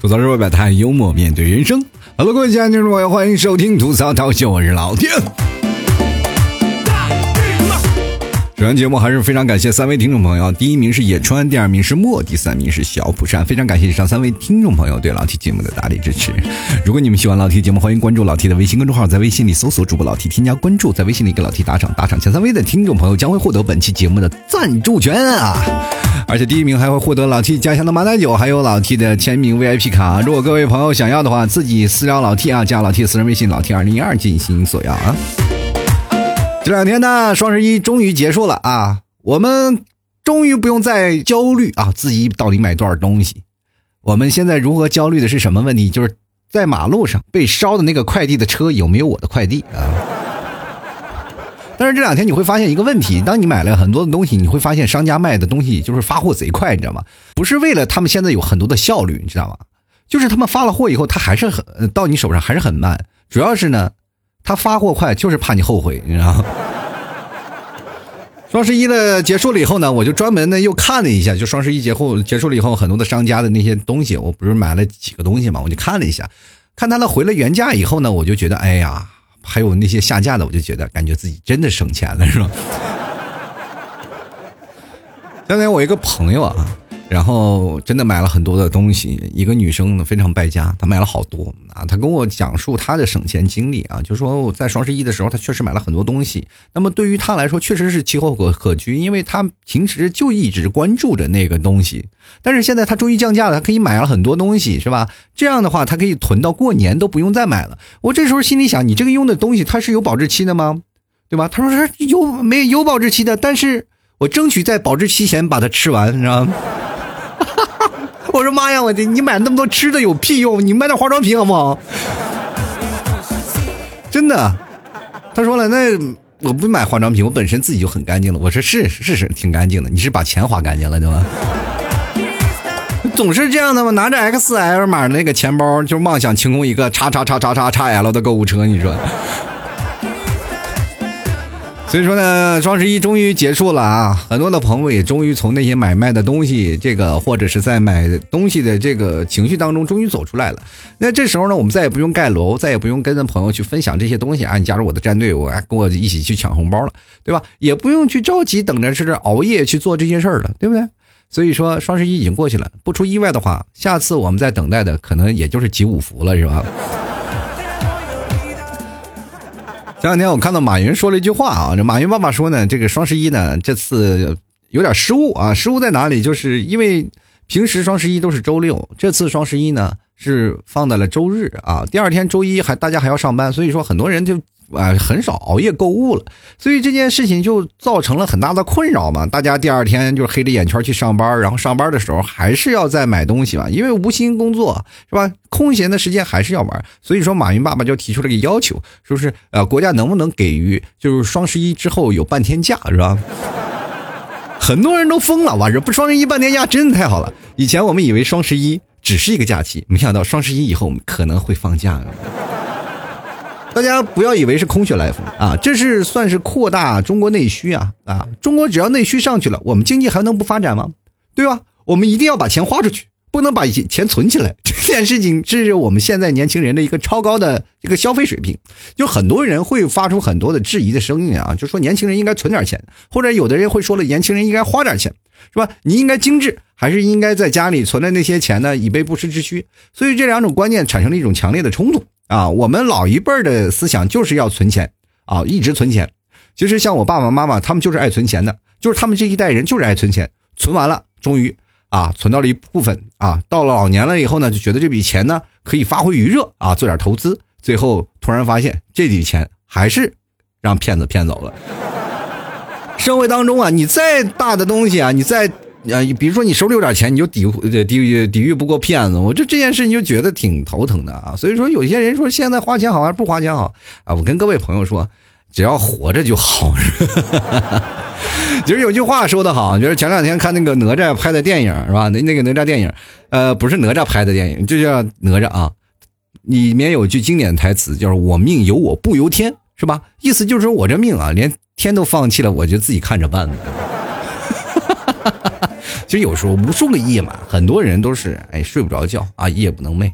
吐槽社会百态，幽默面对人生。Hello，各位亲爱的听众朋友，欢迎收听吐槽涛秀，我是老天。这档节目还是非常感谢三位听众朋友，第一名是野川，第二名是莫，第三名是小蒲山。非常感谢以上三位听众朋友对老 T 节目的大力支持。如果你们喜欢老 T 节目，欢迎关注老 T 的微信公众号，在微信里搜索主播老 T，添加关注，在微信里给老 T 打赏，打赏前三位的听众朋友将会获得本期节目的赞助权啊！而且第一名还会获得老 T 家乡的马奶酒，还有老 T 的签名 VIP 卡。如果各位朋友想要的话，自己私聊老 T 啊，加老 T 私人微信老 T 二零一二进行索要啊。这两天呢，双十一终于结束了啊。我们终于不用再焦虑啊，自己到底买多少东西？我们现在如何焦虑的是什么问题？就是在马路上被烧的那个快递的车有没有我的快递啊？但是这两天你会发现一个问题：当你买了很多的东西，你会发现商家卖的东西就是发货贼快，你知道吗？不是为了他们现在有很多的效率，你知道吗？就是他们发了货以后，他还是很到你手上还是很慢。主要是呢，他发货快就是怕你后悔，你知道吗？双十一的结束了以后呢，我就专门呢又看了一下，就双十一节后结束了以后，很多的商家的那些东西，我不是买了几个东西嘛，我就看了一下，看他们回了原价以后呢，我就觉得，哎呀，还有那些下架的，我就觉得感觉自己真的省钱了，是吧？刚才我一个朋友啊。然后真的买了很多的东西，一个女生呢非常败家，她买了好多啊。她跟我讲述她的省钱经历啊，就说在双十一的时候，她确实买了很多东西。那么对于她来说，确实是奇货可可居，因为她平时就一直关注着那个东西。但是现在她终于降价了，她可以买了很多东西，是吧？这样的话，她可以囤到过年都不用再买了。我这时候心里想，你这个用的东西它是有保质期的吗？对吧？她说是有没有保质期的，但是我争取在保质期前把它吃完，你知道吗？我说妈呀！我的，你买那么多吃的有屁用？你买点化妆品好不好？真的，他说了，那我不买化妆品，我本身自己就很干净了。我说是是是，挺干净的。你是把钱花干净了对吧？总是这样的吗？拿着 XL 码的那个钱包，就妄想清空一个叉叉叉叉叉叉 L 的购物车，你说？所以说呢，双十一终于结束了啊！很多的朋友也终于从那些买卖的东西，这个或者是在买东西的这个情绪当中，终于走出来了。那这时候呢，我们再也不用盖楼，再也不用跟着朋友去分享这些东西啊！你加入我的战队，我跟我一起去抢红包了，对吧？也不用去着急等着是熬夜去做这些事儿了，对不对？所以说，双十一已经过去了，不出意外的话，下次我们在等待的可能也就是集五福了，是吧？前两天我看到马云说了一句话啊，这马云爸爸说呢，这个双十一呢这次有点失误啊，失误在哪里？就是因为平时双十一都是周六，这次双十一呢是放在了周日啊，第二天周一还大家还要上班，所以说很多人就。啊，很少熬夜购物了，所以这件事情就造成了很大的困扰嘛。大家第二天就是黑着眼圈去上班，然后上班的时候还是要再买东西嘛，因为无心工作是吧？空闲的时间还是要玩。所以说，马云爸爸就提出了个要求，说是呃，国家能不能给予就是双十一之后有半天假是吧？很多人都疯了，哇，这不双十一半天假真的太好了。以前我们以为双十一只是一个假期，没想到双十一以后可能会放假。大家不要以为是空穴来风啊，这是算是扩大中国内需啊啊！中国只要内需上去了，我们经济还能不发展吗？对吧？我们一定要把钱花出去，不能把钱存起来。这件事情这是我们现在年轻人的一个超高的一个消费水平。就很多人会发出很多的质疑的声音啊，就说年轻人应该存点钱，或者有的人会说了，年轻人应该花点钱，是吧？你应该精致，还是应该在家里存的那些钱呢，以备不时之需？所以这两种观念产生了一种强烈的冲突。啊，我们老一辈儿的思想就是要存钱啊，一直存钱。其实像我爸爸妈妈，他们就是爱存钱的，就是他们这一代人就是爱存钱。存完了，终于啊，存到了一部分啊，到了老年了以后呢，就觉得这笔钱呢可以发挥余热啊，做点投资。最后突然发现这笔钱还是让骗子骗走了。社会当中啊，你再大的东西啊，你再。啊，比如说你手里有点钱，你就抵抵御抵御不过骗子，我这这件事你就觉得挺头疼的啊。所以说，有些人说现在花钱好还是不花钱好啊？我跟各位朋友说，只要活着就好。其 实有句话说的好，就是前两天看那个哪吒拍的电影是吧？那那个哪吒电影，呃，不是哪吒拍的电影，就叫哪吒啊。里面有句经典台词，就是“我命由我不由天”，是吧？意思就是说我这命啊，连天都放弃了，我就自己看着办了。其实有时候无数个夜晚，很多人都是哎睡不着觉啊，夜不能寐。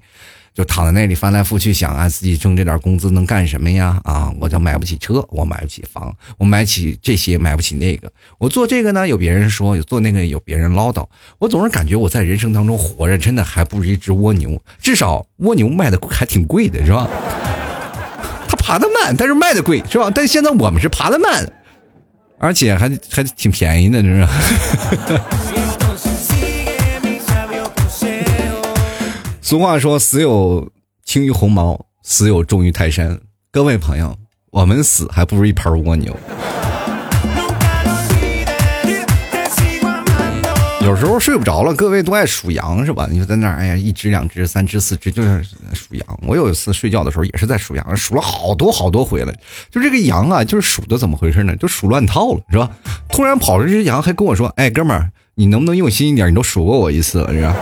就躺在那里翻来覆去想啊，自己挣这点工资能干什么呀？啊，我就买不起车，我买不起房，我买起这些买不起那个。我做这个呢，有别人说；有做那个有别人唠叨。我总是感觉我在人生当中活着，真的还不如一只蜗牛。至少蜗牛卖的还挺贵的，是吧？它爬得慢，但是卖的贵，是吧？但现在我们是爬得慢，而且还还挺便宜的，这是 俗话说：“死有轻于鸿毛，死有重于泰山。”各位朋友，我们死还不如一盘蜗牛。有时候睡不着了，各位都爱数羊是吧？你说在那儿，哎呀，一只、两只、三只、四只，就是数羊。我有一次睡觉的时候也是在数羊，数了好多好多回了。就这个羊啊，就是数的怎么回事呢？就数乱套了，是吧？突然跑出一只羊，还跟我说：“哎，哥们儿，你能不能用心一点？你都数过我一次了，是吧？”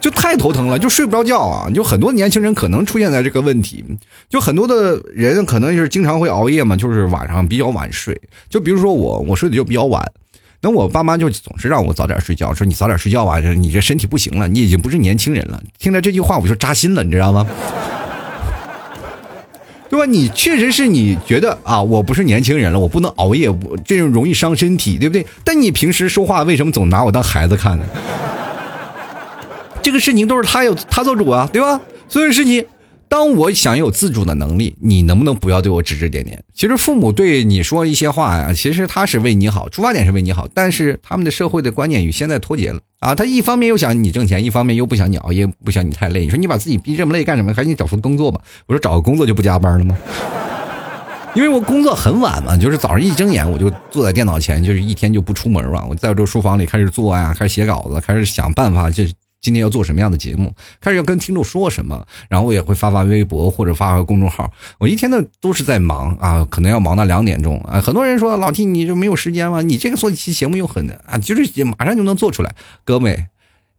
就太头疼了，就睡不着觉啊！就很多年轻人可能出现在这个问题，就很多的人可能就是经常会熬夜嘛，就是晚上比较晚睡。就比如说我，我睡的就比较晚，那我爸妈就总是让我早点睡觉，说你早点睡觉吧，你这身体不行了，你已经不是年轻人了。听了这句话我就扎心了，你知道吗？对吧？你确实是你觉得啊，我不是年轻人了，我不能熬夜，我这种容易伤身体，对不对？但你平时说话为什么总拿我当孩子看呢？这个事情都是他有他做主啊，对吧？所以事情，当我想有自主的能力，你能不能不要对我指指点点？其实父母对你说一些话呀，其实他是为你好，出发点是为你好，但是他们的社会的观念与现在脱节了啊。他一方面又想你挣钱，一方面又不想你熬夜，不想你太累。你说你把自己逼这么累干什么？赶紧找份工作吧。我说找个工作就不加班了吗？因为我工作很晚嘛，就是早上一睁眼我就坐在电脑前，就是一天就不出门了。我在这书房里开始做呀，开始写稿子，开始想办法就。今天要做什么样的节目？开始要跟听众说什么？然后我也会发发微博或者发发公众号。我一天呢都是在忙啊，可能要忙到两点钟啊。很多人说老 T 你就没有时间吗？你这个做一期节目又很啊，就是马上就能做出来，哥们。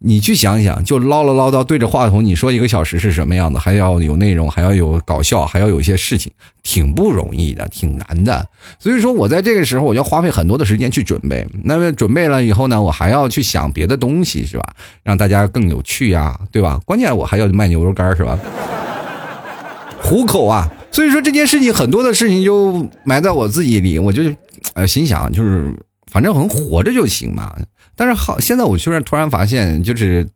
你去想想，就唠唠唠叨对着话筒，你说一个小时是什么样的？还要有内容，还要有搞笑，还要有一些事情，挺不容易的，挺难的。所以说我在这个时候，我要花费很多的时间去准备。那么准备了以后呢，我还要去想别的东西，是吧？让大家更有趣呀，对吧？关键我还要卖牛肉干，是吧？糊口啊！所以说这件事情，很多的事情就埋在我自己里，我就呃心想，就是反正能活着就行嘛。但是好，现在我居然突然发现，就是，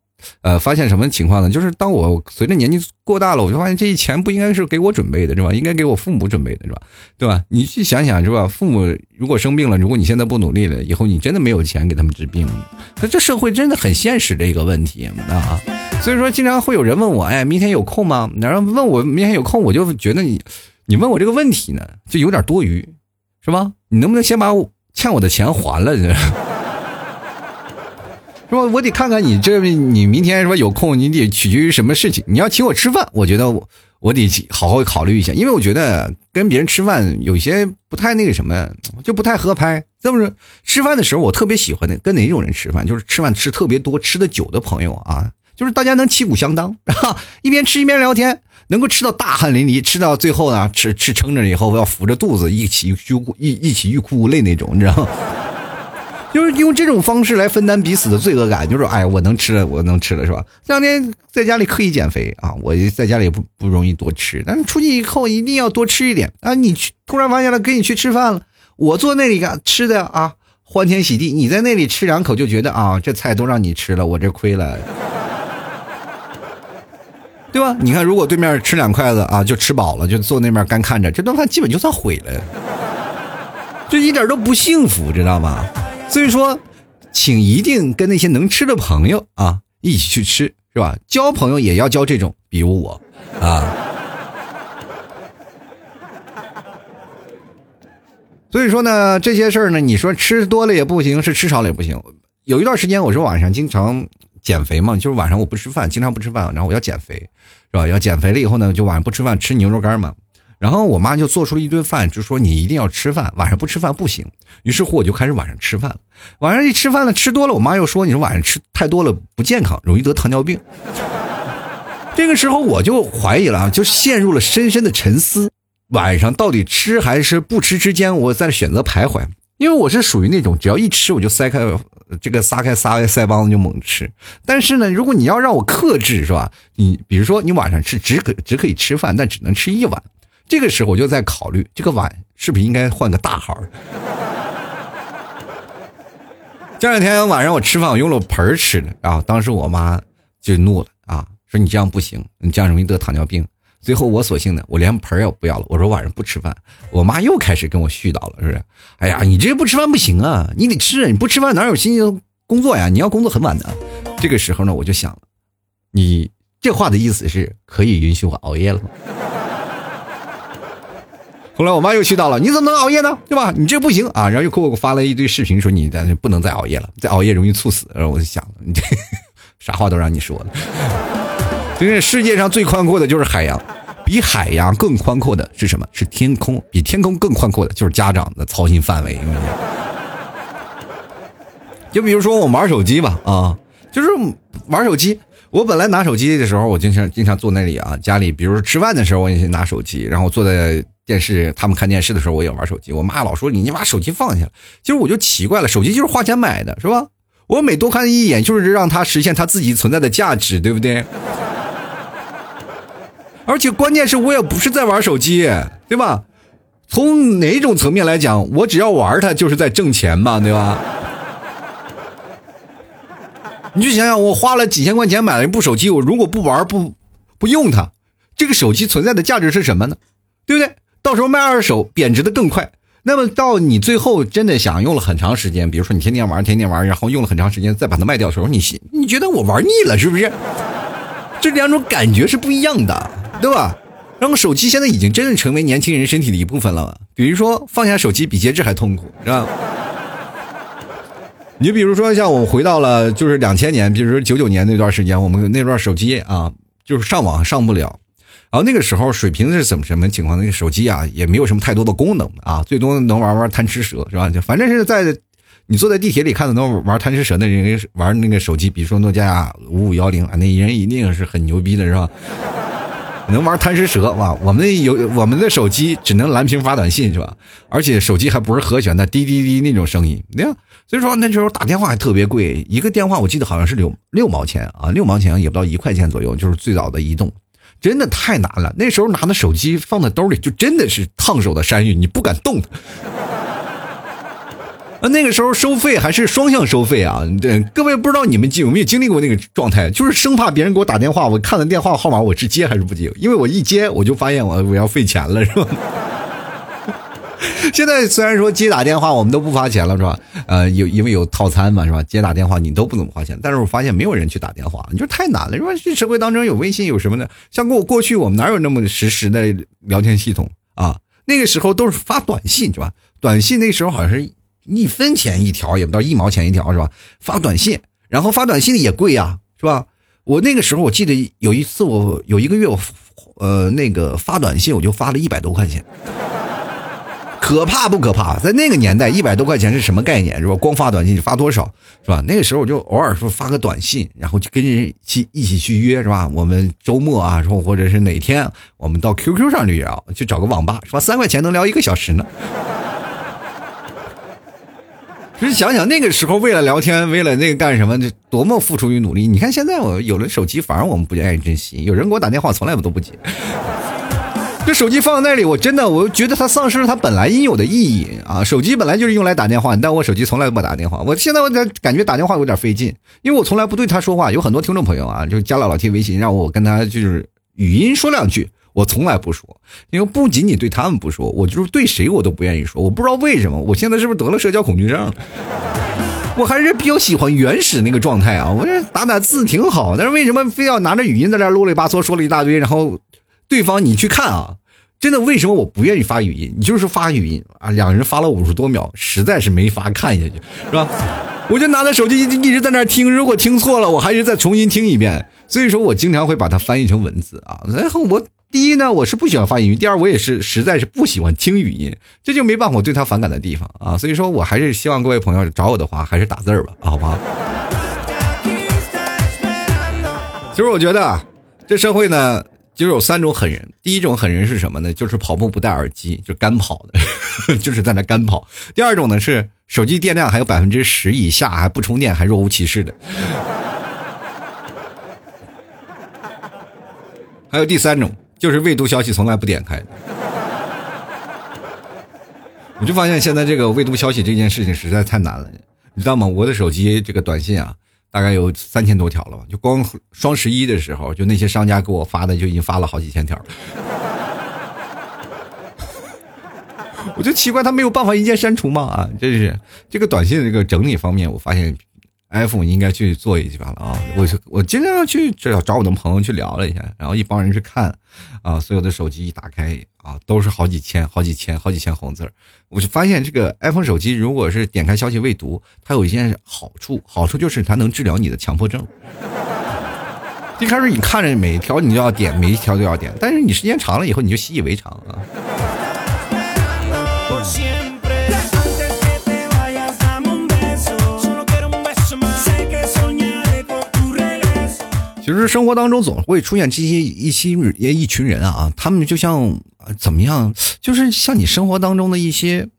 呃，发现什么情况呢？就是当我随着年纪过大了，我就发现这些钱不应该是给我准备的，是吧？应该给我父母准备的，是吧？对吧？你去想想，是吧？父母如果生病了，如果你现在不努力了，以后你真的没有钱给他们治病。那这社会真的很现实的一个问题啊！所以说，经常会有人问我，哎，明天有空吗？然后问我明天有空，我就觉得你，你问我这个问题呢，就有点多余，是吧？你能不能先把 欠我的钱还了？是吧？我得看看你这，你明天是吧有空？你得取决于什么事情？你要请我吃饭，我觉得我我得好好考虑一下，因为我觉得跟别人吃饭有些不太那个什么，就不太合拍。这么说，吃饭的时候我特别喜欢的跟哪种人吃饭？就是吃饭吃特别多、吃的久的朋友啊，就是大家能旗鼓相当，啊 一边吃一边聊天，能够吃到大汗淋漓，吃到最后呢，吃吃撑着以后要扶着肚子一起欲哭一一起欲哭无泪那种，你知道吗？就是用这种方式来分担彼此的罪恶感，就是哎，我能吃了，我能吃了，是吧？这两天在家里刻意减肥啊，我在家里不不容易多吃，但是出去以后一定要多吃一点啊！你去突然发现了，跟你去吃饭了，我坐那里干吃的啊，欢天喜地，你在那里吃两口就觉得啊，这菜都让你吃了，我这亏了，对吧？你看，如果对面吃两筷子啊，就吃饱了，就坐那边干看着，这顿饭基本就算毁了，就一点都不幸福，知道吗？所以说，请一定跟那些能吃的朋友啊一起去吃，是吧？交朋友也要交这种，比如我，啊。所以说呢，这些事儿呢，你说吃多了也不行，是吃少了也不行。有一段时间，我说晚上经常减肥嘛，就是晚上我不吃饭，经常不吃饭，然后我要减肥，是吧？要减肥了以后呢，就晚上不吃饭，吃牛肉干嘛。然后我妈就做出了一顿饭，就说你一定要吃饭，晚上不吃饭不行。于是乎我就开始晚上吃饭了。晚上一吃饭了，吃多了，我妈又说你说晚上吃太多了不健康，容易得糖尿病。这个时候我就怀疑了啊，就陷入了深深的沉思。晚上到底吃还是不吃之间，我在选择徘徊。因为我是属于那种只要一吃我就塞开这个撒开撒开腮帮子就猛吃。但是呢，如果你要让我克制，是吧？你比如说你晚上吃只可只可以吃饭，但只能吃一碗，这个时候我就在考虑这个碗是不是应该换个大号。这两天晚上我吃饭我用了盆吃的啊，当时我妈就怒了啊，说你这样不行，你这样容易得糖尿病。最后我索性呢，我连盆也不要了，我说晚上不吃饭。我妈又开始跟我絮叨了，是不是？哎呀，你这不吃饭不行啊，你得吃，你不吃饭哪有心情工作呀？你要工作很晚的。这个时候呢，我就想了，你这话的意思是可以允许我熬夜了吗？后来我妈又絮叨了，你怎么能熬夜呢？对吧？你这不行啊！然后又给我发了一堆视频，说你但是不能再熬夜了，再熬夜容易猝死。然后我就想，你 这啥话都让你说了。因为世界上最宽阔的就是海洋，比海洋更宽阔的是什么？是天空，比天空更宽阔的就是家长的操心范围。就比如说我玩手机吧，啊，就是玩手机。我本来拿手机的时候，我经常经常坐那里啊，家里，比如说吃饭的时候，我也拿手机，然后坐在电视，他们看电视的时候，我也玩手机。我妈老说你，你把手机放下。其实我就奇怪了，手机就是花钱买的，是吧？我每多看一眼，就是让它实现它自己存在的价值，对不对？而且关键是我也不是在玩手机，对吧？从哪种层面来讲，我只要玩它就是在挣钱嘛，对吧？你就想想，我花了几千块钱买了一部手机，我如果不玩不不用它，这个手机存在的价值是什么呢？对不对？到时候卖二手贬值的更快。那么到你最后真的想用了很长时间，比如说你天天玩天天玩，然后用了很长时间再把它卖掉的时候，你你觉得我玩腻了是不是？这两种感觉是不一样的。对吧？然后手机现在已经真的成为年轻人身体的一部分了。比如说放下手机比节制还痛苦，是吧？你比如说像我回到了就是两千年，比如说九九年那段时间，我们那段手机啊，就是上网上不了。然后那个时候水平是怎么什么情况？那个手机啊也没有什么太多的功能啊，最多能玩玩贪吃蛇，是吧？就反正是在你坐在地铁里看到那玩贪吃蛇的人玩那个手机，比如说诺基亚五五幺零啊，那人一定是很牛逼的，是吧？能玩贪吃蛇哇？我们有我们的手机只能蓝屏发短信是吧？而且手机还不是和弦的，滴滴滴那种声音。你看，所以说那时候打电话还特别贵，一个电话我记得好像是六六毛钱啊，六毛钱也不到一块钱左右，就是最早的移动，真的太难了。那时候拿的手机放在兜里就真的是烫手的山芋，你不敢动它。那个时候收费还是双向收费啊！对，各位不知道你们有没有经历过那个状态，就是生怕别人给我打电话，我看了电话号码我是接还是不接？因为我一接我就发现我我要费钱了，是吧？现在虽然说接打电话我们都不花钱了，是吧？呃，有因为有套餐嘛，是吧？接打电话你都不怎么花钱，但是我发现没有人去打电话，你说太难了，是吧？这社会当中有微信有什么的？像过过去我们哪有那么实时的聊天系统啊？那个时候都是发短信，是吧？短信那时候好像是。一分钱一条也不到一毛钱一条是吧？发短信，然后发短信的也贵呀，是吧？我那个时候我记得有一次我有一个月我，呃，那个发短信我就发了一百多块钱，可怕不可怕？在那个年代，一百多块钱是什么概念是吧？光发短信发多少是吧？那个时候我就偶尔说发个短信，然后就跟人去一起去约是吧？我们周末啊，说或者是哪天我们到 QQ 上去聊，去找个网吧，是吧？三块钱能聊一个小时呢。其实想想那个时候，为了聊天，为了那个干什么，这多么付出与努力！你看现在我有了手机，反而我们不愿意珍惜。有人给我打电话，从来我都不接。这手机放在那里，我真的我觉得它丧失了它本来应有的意义啊！手机本来就是用来打电话，但我手机从来不打电话。我现在我感感觉打电话有点费劲，因为我从来不对他说话。有很多听众朋友啊，就加了老 T 微信，让我跟他就是语音说两句。我从来不说，因为不仅仅对他们不说，我就是对谁我都不愿意说。我不知道为什么，我现在是不是得了社交恐惧症？我还是比较喜欢原始那个状态啊！我这打打字挺好，但是为什么非要拿着语音在这啰里吧嗦说了一大堆，然后对方你去看啊，真的为什么我不愿意发语音？你就是发语音啊，两人发了五十多秒，实在是没法看下去，是吧？我就拿着手机一一直在那听，如果听错了，我还是再重新听一遍。所以说我经常会把它翻译成文字啊，然后我。第一呢，我是不喜欢发语音；第二，我也是实在是不喜欢听语音，这就没办法我对他反感的地方啊。所以说我还是希望各位朋友找我的话，还是打字儿吧，好吧？其实我觉得这社会呢，就有三种狠人。第一种狠人是什么呢？就是跑步不戴耳机，就干跑的，就是在那干跑。第二种呢是手机电量还有百分之十以下还不充电，还若无其事的。还有第三种，就是未读消息从来不点开。我就发现现在这个未读消息这件事情实在太难了，你知道吗？我的手机这个短信啊。大概有三千多条了吧？就光双十一的时候，就那些商家给我发的就已经发了好几千条了。我就奇怪，他没有办法一键删除吗？啊，真是这个短信这个整理方面，我发现 iPhone 应该去做一下了啊！我我经常去找找我的朋友去聊了一下，然后一帮人去看，啊，所有的手机一打开。啊，都是好几千、好几千、好几千红字，我就发现这个 iPhone 手机，如果是点开消息未读，它有一件好处，好处就是它能治疗你的强迫症。一开始你看着每一条你就要点，每一条都要点，但是你时间长了以后，你就习以为常啊。其实生活当中总会出现这些一些一群人啊，他们就像怎么样，就是像你生活当中的一些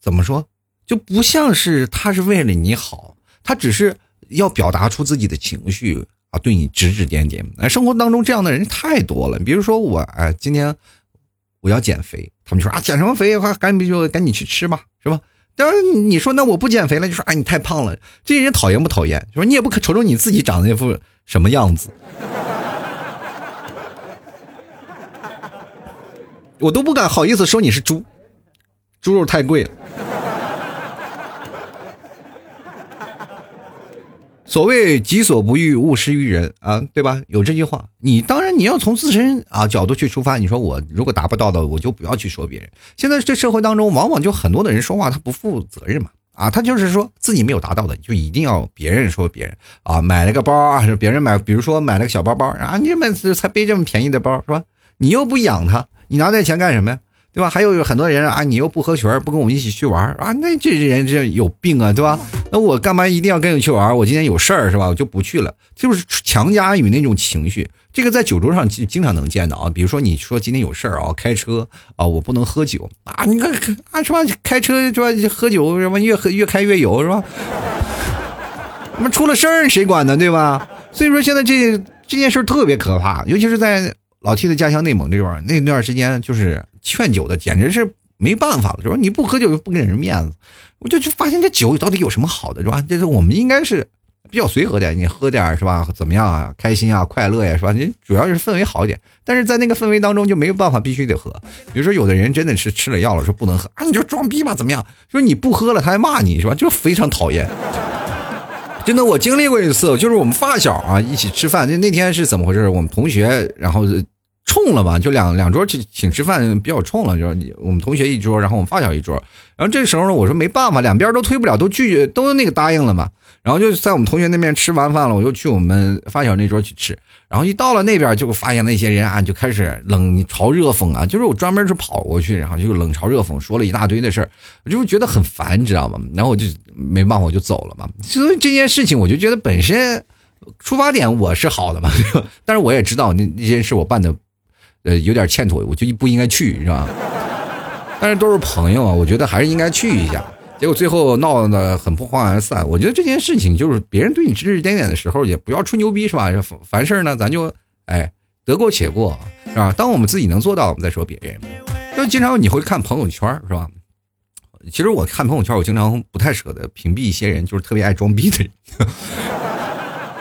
怎么说，就不像是他是为了你好，他只是要表达出自己的情绪啊，对你指指点点。哎，生活当中这样的人太多了。比如说我哎，今天我要减肥，他们就说啊，减什么肥？快赶紧就赶紧去吃吧，是吧？但是你说那我不减肥了，就说哎你太胖了，这些人讨厌不讨厌？说你也不可瞅瞅你自己长得那副。什么样子？我都不敢好意思说你是猪，猪肉太贵了。所谓己所不欲，勿施于人啊，对吧？有这句话，你当然你要从自身啊角度去出发。你说我如果达不到的，我就不要去说别人。现在这社会当中，往往就很多的人说话，他不负责任嘛。啊，他就是说自己没有达到的，就一定要别人说别人啊，买了个包啊，是别人买，比如说买了个小包包啊，你每次才背这么便宜的包是吧？你又不养它，你拿这钱干什么呀？对吧？还有很多人啊，你又不合群，不跟我们一起去玩啊，那这人这有病啊，对吧？那我干嘛一定要跟你去玩？我今天有事儿是吧？我就不去了，就是强加于那种情绪。这个在酒桌上经经常能见到啊，比如说你说今天有事儿啊，开车啊，我不能喝酒啊，你看啊是吧？开车是吧？喝酒什么越喝越开越有是吧？那么出了事儿谁管呢？对吧？所以说现在这这件事特别可怕，尤其是在。老 T 的家乡内蒙这块那段时间就是劝酒的，简直是没办法了，是吧？你不喝酒就不给人面子，我就就发现这酒到底有什么好的，是吧？这是我们应该是比较随和点，你喝点是吧？怎么样啊？开心啊，快乐呀，是吧？你主要是氛围好一点，但是在那个氛围当中就没有办法必须得喝。比如说有的人真的是吃了药了，说不能喝啊，你就装逼吧，怎么样？说你不喝了他还骂你是吧？就非常讨厌。真的，我经历过一次，就是我们发小啊一起吃饭，那那天是怎么回事？我们同学然后。冲了嘛，就两两桌请请吃饭比较冲了，就是我们同学一桌，然后我们发小一桌，然后这时候呢，我说没办法，两边都推不了，都拒绝，都那个答应了嘛，然后就在我们同学那边吃完饭了，我又去我们发小那桌去吃，然后一到了那边就发现那些人啊就开始冷嘲热讽啊，就是我专门是跑过去，然后就冷嘲热讽，说了一大堆的事儿，我就觉得很烦，你知道吗？然后我就没办法，我就走了嘛。所以这件事情，我就觉得本身出发点我是好的嘛，但是我也知道那那件事我办的。呃，有点欠妥，我就不应该去，是吧？但是都是朋友啊，我觉得还是应该去一下。结果最后闹得很不欢而散。我觉得这件事情就是别人对你指指点点的时候，也不要吹牛逼，是吧？凡事呢，咱就哎得过且过，是吧？当我们自己能做到，我们再说别人。就经常你会看朋友圈，是吧？其实我看朋友圈，我经常不太舍得屏蔽一些人，就是特别爱装逼的人。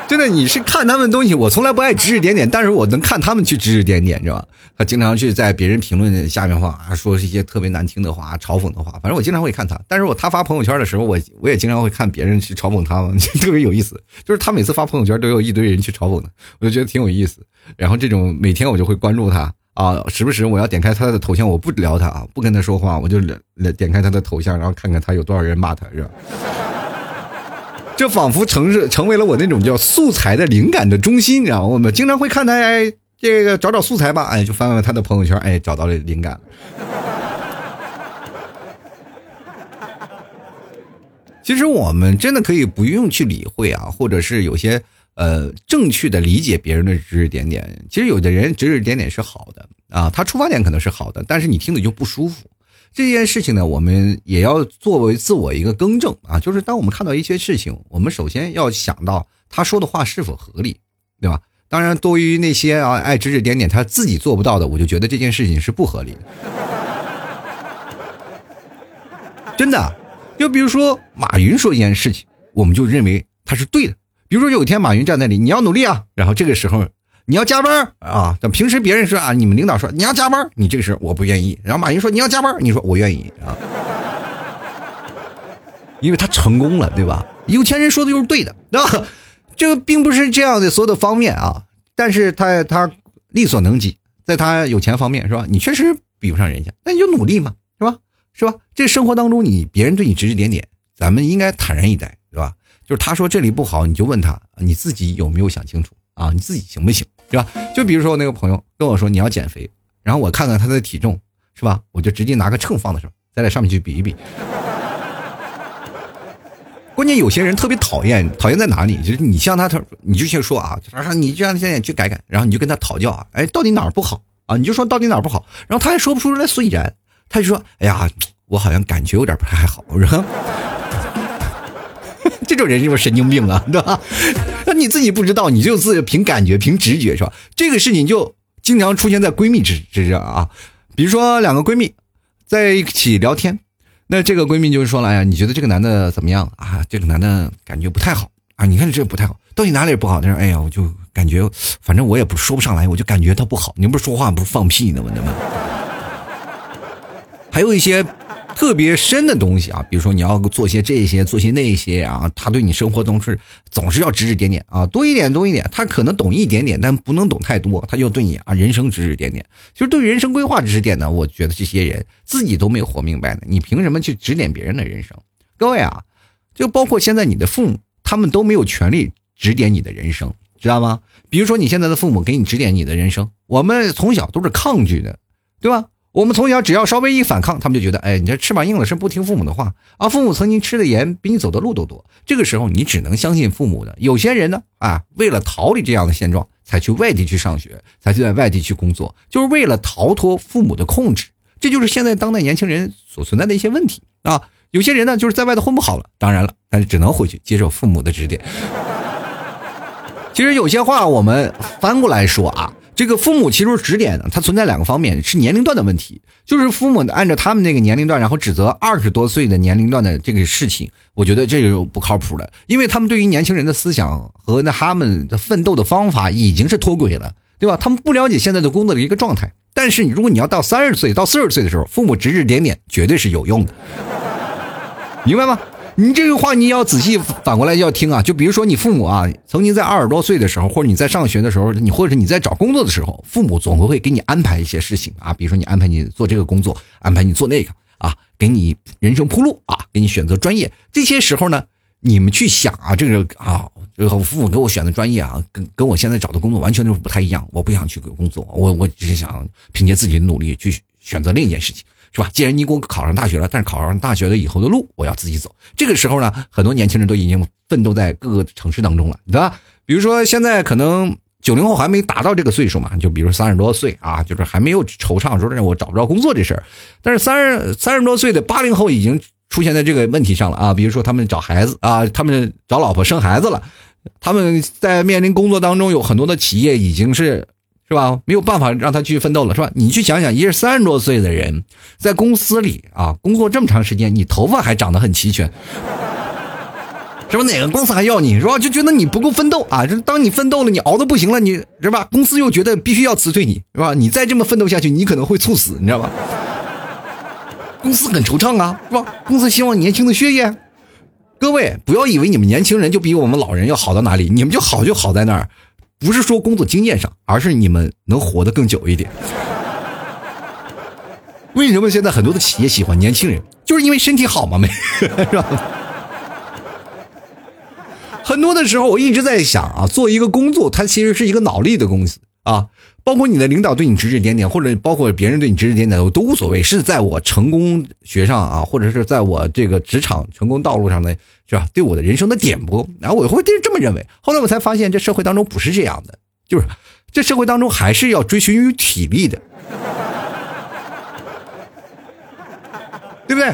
真的，你是看他们东西，我从来不爱指指点点，但是我能看他们去指指点点，知道吧？他经常去在别人评论下面话啊，说一些特别难听的话、嘲讽的话，反正我经常会看他。但是我他发朋友圈的时候，我我也经常会看别人去嘲讽他嘛，特别有意思。就是他每次发朋友圈都有一堆人去嘲讽他，我就觉得挺有意思。然后这种每天我就会关注他啊，时不时我要点开他的头像，我不聊他啊，不跟他说话，我就点开他的头像，然后看看他有多少人骂他，是吧？这仿佛成是成为了我那种叫素材的灵感的中心，你知道吗？我们经常会看他哎这个找找素材吧，哎，就翻翻他的朋友圈，哎，找到了灵感。其实我们真的可以不用去理会啊，或者是有些呃正确的理解别人的指指点点。其实有的人指指点点是好的啊，他出发点可能是好的，但是你听着就不舒服。这件事情呢，我们也要作为自我一个更正啊，就是当我们看到一些事情，我们首先要想到他说的话是否合理，对吧？当然，对于那些啊爱指指点点他自己做不到的，我就觉得这件事情是不合理的。真的，就比如说马云说一件事情，我们就认为他是对的。比如说有一天马云站在那里，你要努力啊，然后这个时候。你要加班啊？等平时别人说啊，你们领导说你要加班，你这个时候我不愿意。然后马云说你要加班，你说我愿意啊，因为他成功了，对吧？有钱人说的就是对的，对吧，这个并不是这样的所有的方面啊，但是他他力所能及，在他有钱方面是吧？你确实比不上人家，那你就努力嘛，是吧？是吧？这生活当中你别人对你指指点点，咱们应该坦然以待，是吧？就是他说这里不好，你就问他你自己有没有想清楚啊？你自己行不行？是吧？就比如说我那个朋友跟我说你要减肥，然后我看看他的体重，是吧？我就直接拿个秤放在上，再在上面去比一比。关键有些人特别讨厌，讨厌在哪里？就是你像他，他你就先说啊，他说你这样现在去改改，然后你就跟他讨教啊，哎，到底哪儿不好啊？你就说到底哪儿不好，然后他还说不出来所以然，他就说，哎呀，我好像感觉有点不太好，我说。这种人是不是神经病啊，对吧？那你自己不知道，你就自凭感觉、凭直觉，是吧？这个事情就经常出现在闺蜜之之上啊。比如说两个闺蜜在一起聊天，那这个闺蜜就是说了：“哎呀，你觉得这个男的怎么样啊？这个男的感觉不太好啊。你看这不太好，到底哪里不好？他说：哎呀，我就感觉，反正我也不说不上来，我就感觉他不好。你不是说话不是放屁呢吗？对吗？还有一些。”特别深的东西啊，比如说你要做些这些，做些那些啊，他对你生活中是总是要指指点点啊，多一点多一点，他可能懂一点点，但不能懂太多，他就对你啊人生指指点点。其实对人生规划指指点呢，我觉得这些人自己都没有活明白呢，你凭什么去指点别人的人生？各位啊，就包括现在你的父母，他们都没有权利指点你的人生，知道吗？比如说你现在的父母给你指点你的人生，我们从小都是抗拒的，对吧？我们从小只要稍微一反抗，他们就觉得，哎，你这翅膀硬了，是不听父母的话啊。父母曾经吃的盐比你走的路都多，这个时候你只能相信父母的。有些人呢，啊，为了逃离这样的现状，才去外地去上学，才去在外地去工作，就是为了逃脱父母的控制。这就是现在当代年轻人所存在的一些问题啊。有些人呢，就是在外头混不好了，当然了，但是只能回去接受父母的指点。其实有些话我们翻过来说啊。这个父母其实指点呢，它存在两个方面，是年龄段的问题，就是父母按照他们那个年龄段，然后指责二十多岁的年龄段的这个事情，我觉得这个不靠谱的，因为他们对于年轻人的思想和那他们的奋斗的方法已经是脱轨了，对吧？他们不了解现在的工作的一个状态。但是你如果你要到三十岁到四十岁的时候，父母指指点点绝对是有用的，明白吗？你这个话你要仔细反过来要听啊，就比如说你父母啊，曾经在二十多岁的时候，或者你在上学的时候，你或者你在找工作的时候，父母总会会给你安排一些事情啊，比如说你安排你做这个工作，安排你做那个啊，给你人生铺路啊，给你选择专业。这些时候呢，你们去想啊，这个啊，这个父母给我选的专业啊，跟跟我现在找的工作完全就是不太一样，我不想去工作，我我只是想凭借自己的努力去选择另一件事情。是吧？既然你给我考上大学了，但是考上大学了以后的路我要自己走。这个时候呢，很多年轻人都已经奋斗在各个城市当中了，对吧？比如说现在可能九零后还没达到这个岁数嘛，就比如三十多岁啊，就是还没有惆怅说我找不着工作这事儿。但是三十三十多岁的八零后已经出现在这个问题上了啊，比如说他们找孩子啊，他们找老婆生孩子了，他们在面临工作当中有很多的企业已经是。是吧？没有办法让他去奋斗了，是吧？你去想想，一个三十多岁的人，在公司里啊工作这么长时间，你头发还长得很齐全，是吧？哪个公司还要你，是吧？就觉得你不够奋斗啊！就当你奋斗了，你熬的不行了，你是吧？公司又觉得必须要辞退你，是吧？你再这么奋斗下去，你可能会猝死，你知道吧？公司很惆怅啊，是吧？公司希望年轻的血液。各位不要以为你们年轻人就比我们老人要好到哪里，你们就好就好在那儿。不是说工作经验上，而是你们能活得更久一点。为什么现在很多的企业喜欢年轻人？就是因为身体好嘛，没 是吧？很多的时候，我一直在想啊，做一个工作，它其实是一个脑力的公司啊。包括你的领导对你指指点点，或者包括别人对你指指点点，我都无所谓。是在我成功学上啊，或者是在我这个职场成功道路上的，是吧？对我的人生的点拨，然后我会这么认为。后来我才发现，这社会当中不是这样的，就是这社会当中还是要追寻于体力的，对不对？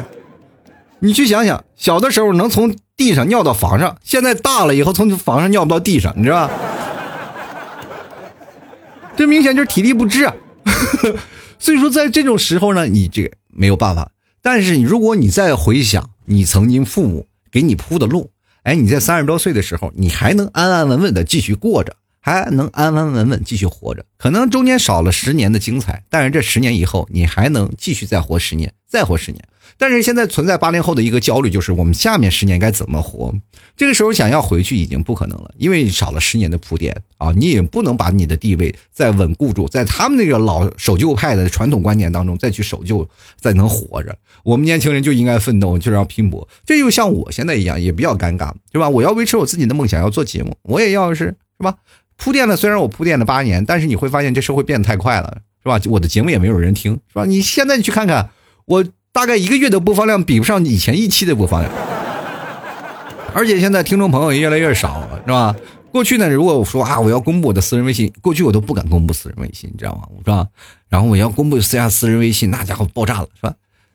你去想想，小的时候能从地上尿到房上，现在大了以后从房上尿不到地上，你知道吧？这明显就是体力不支啊！所以说，在这种时候呢，你这没有办法。但是，如果你再回想你曾经父母给你铺的路，哎，你在三十多岁的时候，你还能安安稳稳的继续过着，还能安安稳稳继续活着。可能中间少了十年的精彩，但是这十年以后，你还能继续再活十年，再活十年。但是现在存在八零后的一个焦虑，就是我们下面十年该怎么活？这个时候想要回去已经不可能了，因为少了十年的铺垫啊！你也不能把你的地位再稳固住，在他们那个老守旧派的传统观念当中再去守旧，再能活着。我们年轻人就应该奋斗，就是要拼搏。这就像我现在一样，也比较尴尬，是吧？我要维持我自己的梦想，要做节目，我也要是是吧？铺垫了，虽然我铺垫了八年，但是你会发现这社会变得太快了，是吧？我的节目也没有人听，是吧？你现在你去看看我。大概一个月的播放量比不上以前一期的播放量，而且现在听众朋友也越来越少了，是吧？过去呢，如果我说啊，我要公布我的私人微信，过去我都不敢公布私人微信，你知道吗？是吧？然后我要公布私下私人微信，那家伙爆炸了，是吧？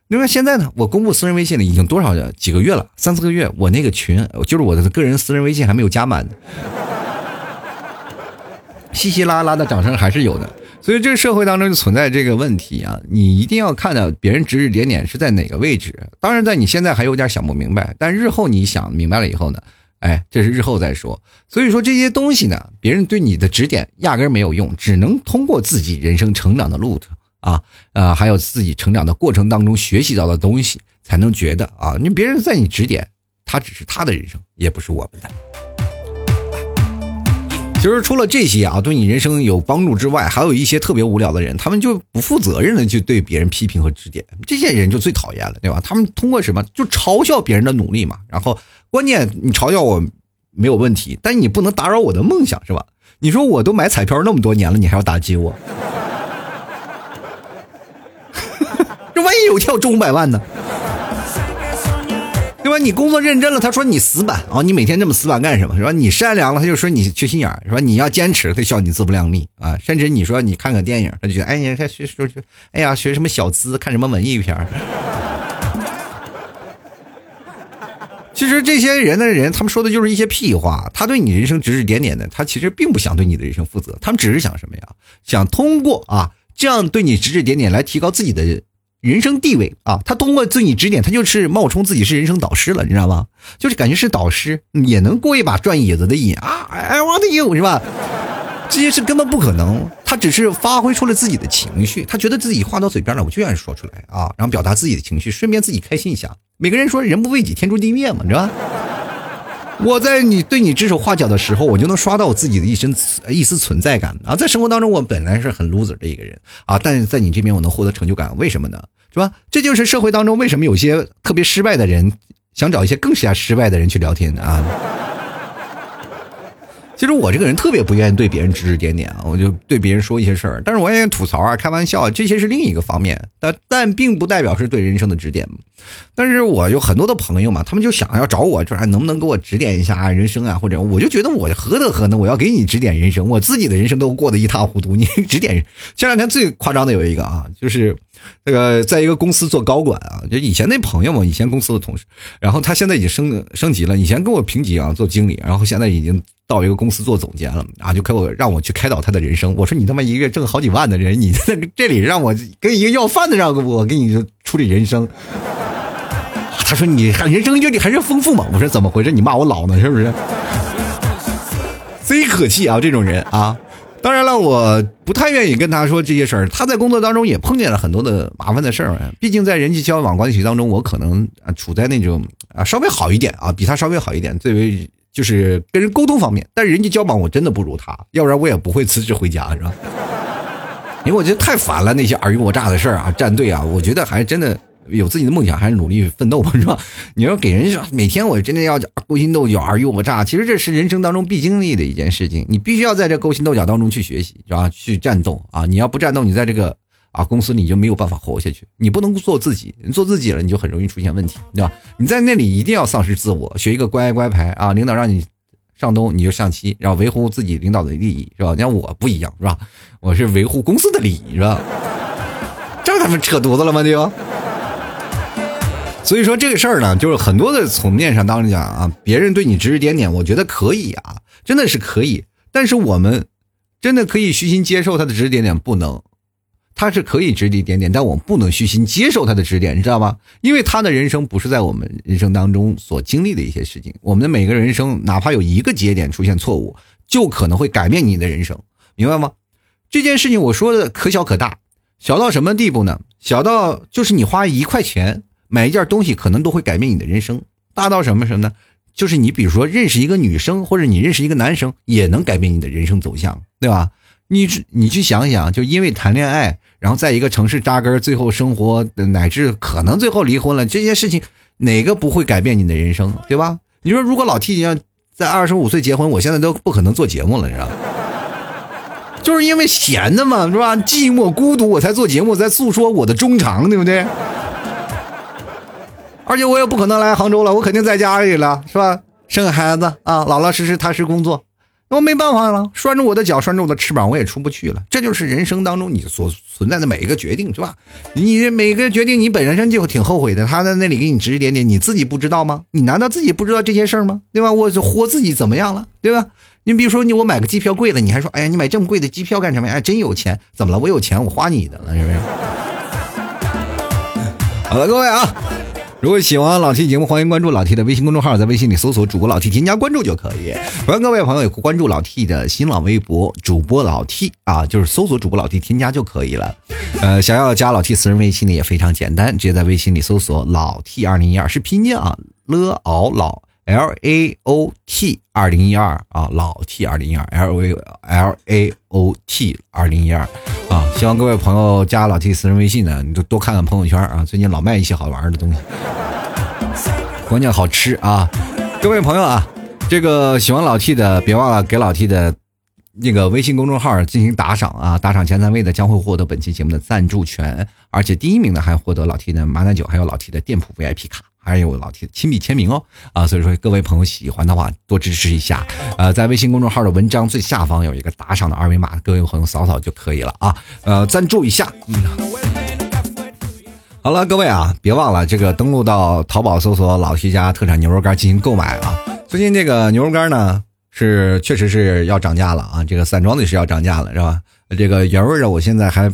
另外现在呢，我公布私人微信了，已经多少几个月了，三四个月，我那个群就是我的个人私人微信还没有加满，稀稀拉拉的掌声还是有的。所以这个社会当中就存在这个问题啊，你一定要看到别人指指点点是在哪个位置。当然，在你现在还有点想不明白，但日后你想明白了以后呢，哎，这是日后再说。所以说这些东西呢，别人对你的指点压根没有用，只能通过自己人生成长的路程啊，呃，还有自己成长的过程当中学习到的东西，才能觉得啊，你别人在你指点，他只是他的人生，也不是我们的。其实除了这些啊，对你人生有帮助之外，还有一些特别无聊的人，他们就不负责任的就对别人批评和指点，这些人就最讨厌了，对吧？他们通过什么就嘲笑别人的努力嘛，然后关键你嘲笑我没有问题，但你不能打扰我的梦想，是吧？你说我都买彩票那么多年了，你还要打击我？这万一有一天我中五百万呢？对吧？你工作认真了，他说你死板啊！你每天这么死板干什么？是吧？你善良了，他就说你缺心眼儿，是吧？你要坚持，他笑你自不量力啊！甚至你说你看个电影，他就觉得哎呀，他学说学，哎呀，学什么小资，看什么文艺片儿。其实这些人的人，他们说的就是一些屁话。他对你人生指指点点的，他其实并不想对你的人生负责。他们只是想什么呀？想通过啊这样对你指指点点来提高自己的。人生地位啊，他通过自己指点，他就是冒充自己是人生导师了，你知道吗？就是感觉是导师，也能过一把转椅子的瘾啊！I want you，是吧？这些是根本不可能，他只是发挥出了自己的情绪，他觉得自己话到嘴边了，我就愿意说出来啊，然后表达自己的情绪，顺便自己开心一下。每个人说人不为己，天诛地灭嘛，你知道吧？我在你对你指手画脚的时候，我就能刷到我自己的一身一丝存在感啊！在生活当中，我本来是很 loser 的一个人啊，但是在你这边，我能获得成就感，为什么呢？是吧？这就是社会当中为什么有些特别失败的人想找一些更加失败的人去聊天啊？其实我这个人特别不愿意对别人指指点点啊，我就对别人说一些事儿，但是我也吐槽啊、开玩笑，这些是另一个方面，但但并不代表是对人生的指点。但是我有很多的朋友嘛，他们就想要找我，就是能不能给我指点一下人生啊？或者我就觉得我何德何能，我要给你指点人生？我自己的人生都过得一塌糊涂，你指点？前两天最夸张的有一个啊，就是那个在一个公司做高管啊，就以前那朋友嘛，以前公司的同事，然后他现在已经升升级了，以前跟我平级啊，做经理，然后现在已经。到一个公司做总监了啊，就给我让我去开导他的人生。我说你他妈一个月挣好几万的人，你在这里让我跟一个要饭的让我给你处理人生。他说你人生阅历还是丰富嘛？我说怎么回事？你骂我老呢是不是？贼可气啊！这种人啊，当然了，我不太愿意跟他说这些事儿。他在工作当中也碰见了很多的麻烦的事儿。毕竟在人际交往关系当中，我可能啊处在那种啊稍微好一点啊，比他稍微好一点。最为就是跟人沟通方面，但是人际交往我真的不如他，要不然我也不会辞职回家，是吧？因为我觉得太烦了，那些尔虞我诈的事儿啊，站队啊，我觉得还真的有自己的梦想，还是努力奋斗吧，是吧？你要给人每天我真的要勾心斗角、尔虞我诈，其实这是人生当中必经历的一件事情。你必须要在这勾心斗角当中去学习，是吧？去战斗啊！你要不战斗，你在这个啊公司你就没有办法活下去。你不能做自己，你做自己了，你就很容易出现问题，对吧？你在那里一定要丧失自我，学一个乖乖牌啊！领导让你上东，你就上西，然后维护自己领导的利益，是吧？你看我不一样，是吧？我是维护公司的利益，是吧？这他妈扯犊子了吗？就。所以说这个事儿呢，就是很多的层面上当中讲啊，别人对你指指点点，我觉得可以啊，真的是可以。但是我们真的可以虚心接受他的指指点点，不能，他是可以指指点点，但我们不能虚心接受他的指点，你知道吗？因为他的人生不是在我们人生当中所经历的一些事情，我们的每个人生，哪怕有一个节点出现错误，就可能会改变你的人生，明白吗？这件事情我说的可小可大，小到什么地步呢？小到就是你花一块钱。买一件东西可能都会改变你的人生，大到什么什么呢？就是你比如说认识一个女生，或者你认识一个男生，也能改变你的人生走向，对吧？你你去想想，就因为谈恋爱，然后在一个城市扎根，最后生活乃至可能最后离婚了，这些事情哪个不会改变你的人生，对吧？你说如果老 T 要在二十五岁结婚，我现在都不可能做节目了，你知道吗？就是因为闲的嘛，是吧？寂寞孤独，我才做节目，在诉说我的衷肠，对不对？而且我也不可能来杭州了，我肯定在家里了，是吧？生个孩子啊，老老实实踏实工作，我没办法了，拴着我的脚，拴着我的翅膀，我也出不去了。这就是人生当中你所存在的每一个决定，是吧？你每个决定，你本身就挺后悔的。他在那里给你指指点点，你自己不知道吗？你难道自己不知道这些事吗？对吧？我活自己怎么样了？对吧？你比如说你我买个机票贵了，你还说，哎呀，你买这么贵的机票干什么呀？哎，真有钱，怎么了？我有钱，我花你的了，是不是？好了，各位啊。如果喜欢老 T 节目，欢迎关注老 T 的微信公众号，在微信里搜索主播老 T，添加关注就可以。欢迎各位朋友关注老 T 的新浪微博主播老 T 啊，就是搜索主播老 T 添加就可以了。呃，想要加老 T 私人微信呢也非常简单，直接在微信里搜索老 T 二零一二是拼音啊，l a 老 L A O T 二零一二啊，老 T 二零一二 L a L A O T 二零一二啊。希望各位朋友加老 T 私人微信呢，你就多看看朋友圈啊，最近老卖一些好玩的东西，关键好吃啊！各位朋友啊，这个喜欢老 T 的，别忘了给老 T 的那个微信公众号进行打赏啊，打赏前三位的将会获得本期节目的赞助权，而且第一名呢还获得老 T 的马奶酒，还有老 T 的店铺 VIP 卡。还有老铁亲笔签名哦，啊，所以说各位朋友喜欢的话多支持一下，呃，在微信公众号的文章最下方有一个打赏的二维码，各位朋友扫扫就可以了啊，呃，赞助一下。嗯好了，各位啊，别忘了这个登录到淘宝搜索老徐家特产牛肉干进行购买啊。最近这个牛肉干呢是确实是要涨价了啊，这个散装的是要涨价了是吧？这个原味的我现在还。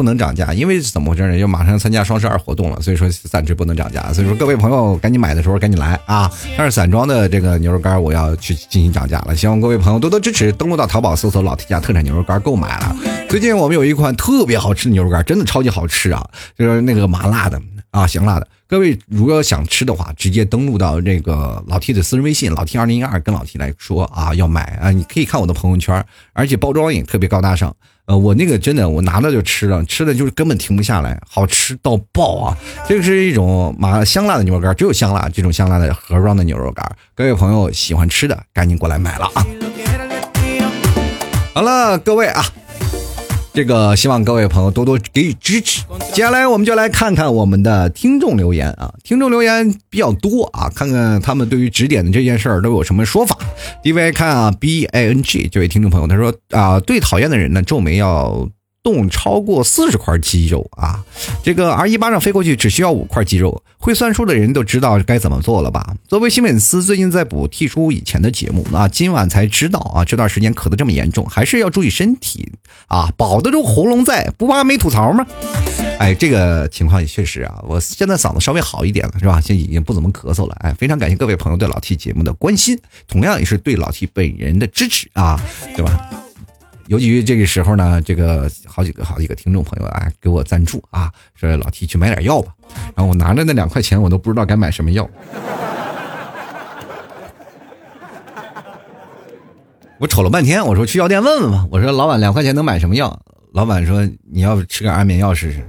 不能涨价，因为怎么回事呢？就马上参加双十二活动了，所以说暂时不能涨价。所以说各位朋友赶紧买的时候赶紧来啊！但是散装的这个牛肉干我要去进行涨价了，希望各位朋友多多支持。登录到淘宝搜索“老 T 家特产牛肉干”购买了。最近我们有一款特别好吃的牛肉干，真的超级好吃啊！就是那个麻辣的啊，香辣的。各位如果想吃的话，直接登录到这个老 T 的私人微信“老 T 二零一二”，跟老 T 来说啊，要买啊，你可以看我的朋友圈，而且包装也特别高大上。呃，我那个真的，我拿到就吃了，吃的就是根本停不下来，好吃到爆啊！这个是一种麻香辣的牛肉干，只有香辣这种香辣的盒装的牛肉干。各位朋友喜欢吃的，赶紧过来买了啊！好了，各位啊。这个希望各位朋友多多给予支持。接下来我们就来看看我们的听众留言啊，听众留言比较多啊，看看他们对于指点的这件事儿都有什么说法。第一位看啊，B A N G 这位听众朋友他说啊，最讨厌的人呢，皱眉要。动超过四十块肌肉啊！这个而一巴掌飞过去只需要五块肌肉，会算数的人都知道该怎么做了吧？作为新粉丝，最近在补剔出以前的节目啊，今晚才知道啊，这段时间咳得这么严重，还是要注意身体啊，保得住喉咙在，不怕没吐槽吗？哎，这个情况也确实啊，我现在嗓子稍微好一点了，是吧？现在已经不怎么咳嗽了。哎，非常感谢各位朋友对老 T 节目的关心，同样也是对老 T 本人的支持啊，对吧？尤其这个时候呢，这个好几个好几个听众朋友啊，给我赞助啊，说老 T 去买点药吧。然后我拿着那两块钱，我都不知道该买什么药。我瞅了半天，我说去药店问问吧。我说老板，两块钱能买什么药？老板说你要吃个安眠药试试。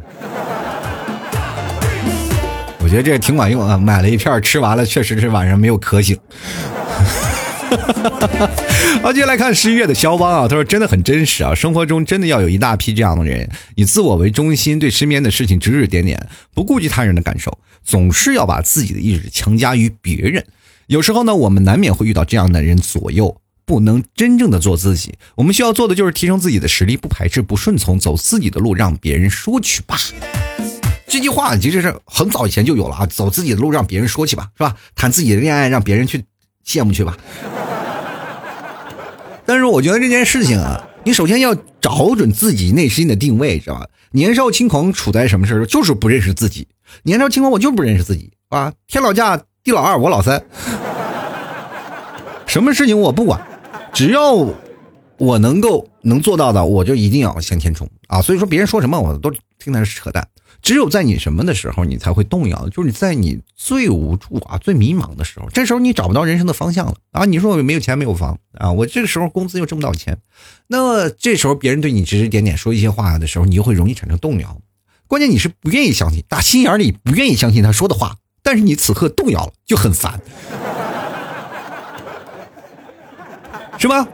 我觉得这个挺管用啊，买了一片吃完了，确实是晚上没有渴醒。好，接下来看十一月的肖邦啊，他说真的很真实啊，生活中真的要有一大批这样的人，以自我为中心，对身边的事情指指点点，不顾及他人的感受，总是要把自己的意志强加于别人。有时候呢，我们难免会遇到这样的人左右，不能真正的做自己。我们需要做的就是提升自己的实力，不排斥，不顺从，走自己的路，让别人说去吧。这句话其实是很早以前就有了啊，走自己的路，让别人说去吧，是吧？谈自己的恋爱，让别人去羡慕去吧。但是我觉得这件事情啊，你首先要找准自己内心的定位，知道吧？年少轻狂处在什么事儿，就是不认识自己。年少轻狂，我就不认识自己啊！天老大，地老二，我老三，什么事情我不管，只要我能够能做到的，我就一定要向前冲啊！所以说，别人说什么，我都听他是扯淡。只有在你什么的时候，你才会动摇，就是你在你最无助啊、最迷茫的时候，这时候你找不到人生的方向了啊！你说我没有钱、没有房啊，我这个时候工资又挣不到钱，那这时候别人对你指指点点说一些话的时候，你就会容易产生动摇。关键你是不愿意相信，打心眼里不愿意相信他说的话，但是你此刻动摇了，就很烦，是吧？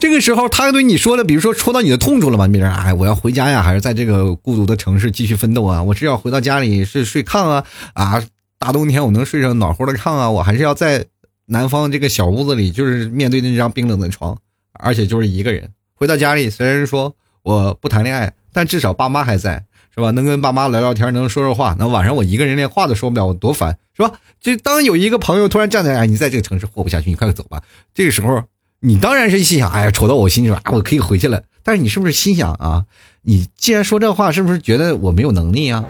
这个时候，他又对你说的，比如说戳到你的痛处了嘛？别人哎，我要回家呀，还是在这个孤独的城市继续奋斗啊？我是要回到家里是睡炕啊啊！大冬天我能睡上暖和的炕啊？我还是要在南方这个小屋子里，就是面对那张冰冷的床，而且就是一个人回到家里。虽然说我不谈恋爱，但至少爸妈还在，是吧？能跟爸妈聊聊天，能说说话。那晚上我一个人连话都说不了，我多烦，是吧？就当有一个朋友突然站在，哎，你在这个城市活不下去，你快走吧。这个时候。你当然是心想，哎呀，瞅到我心里说啊！我可以回去了。但是你是不是心想啊？你既然说这话，是不是觉得我没有能力啊？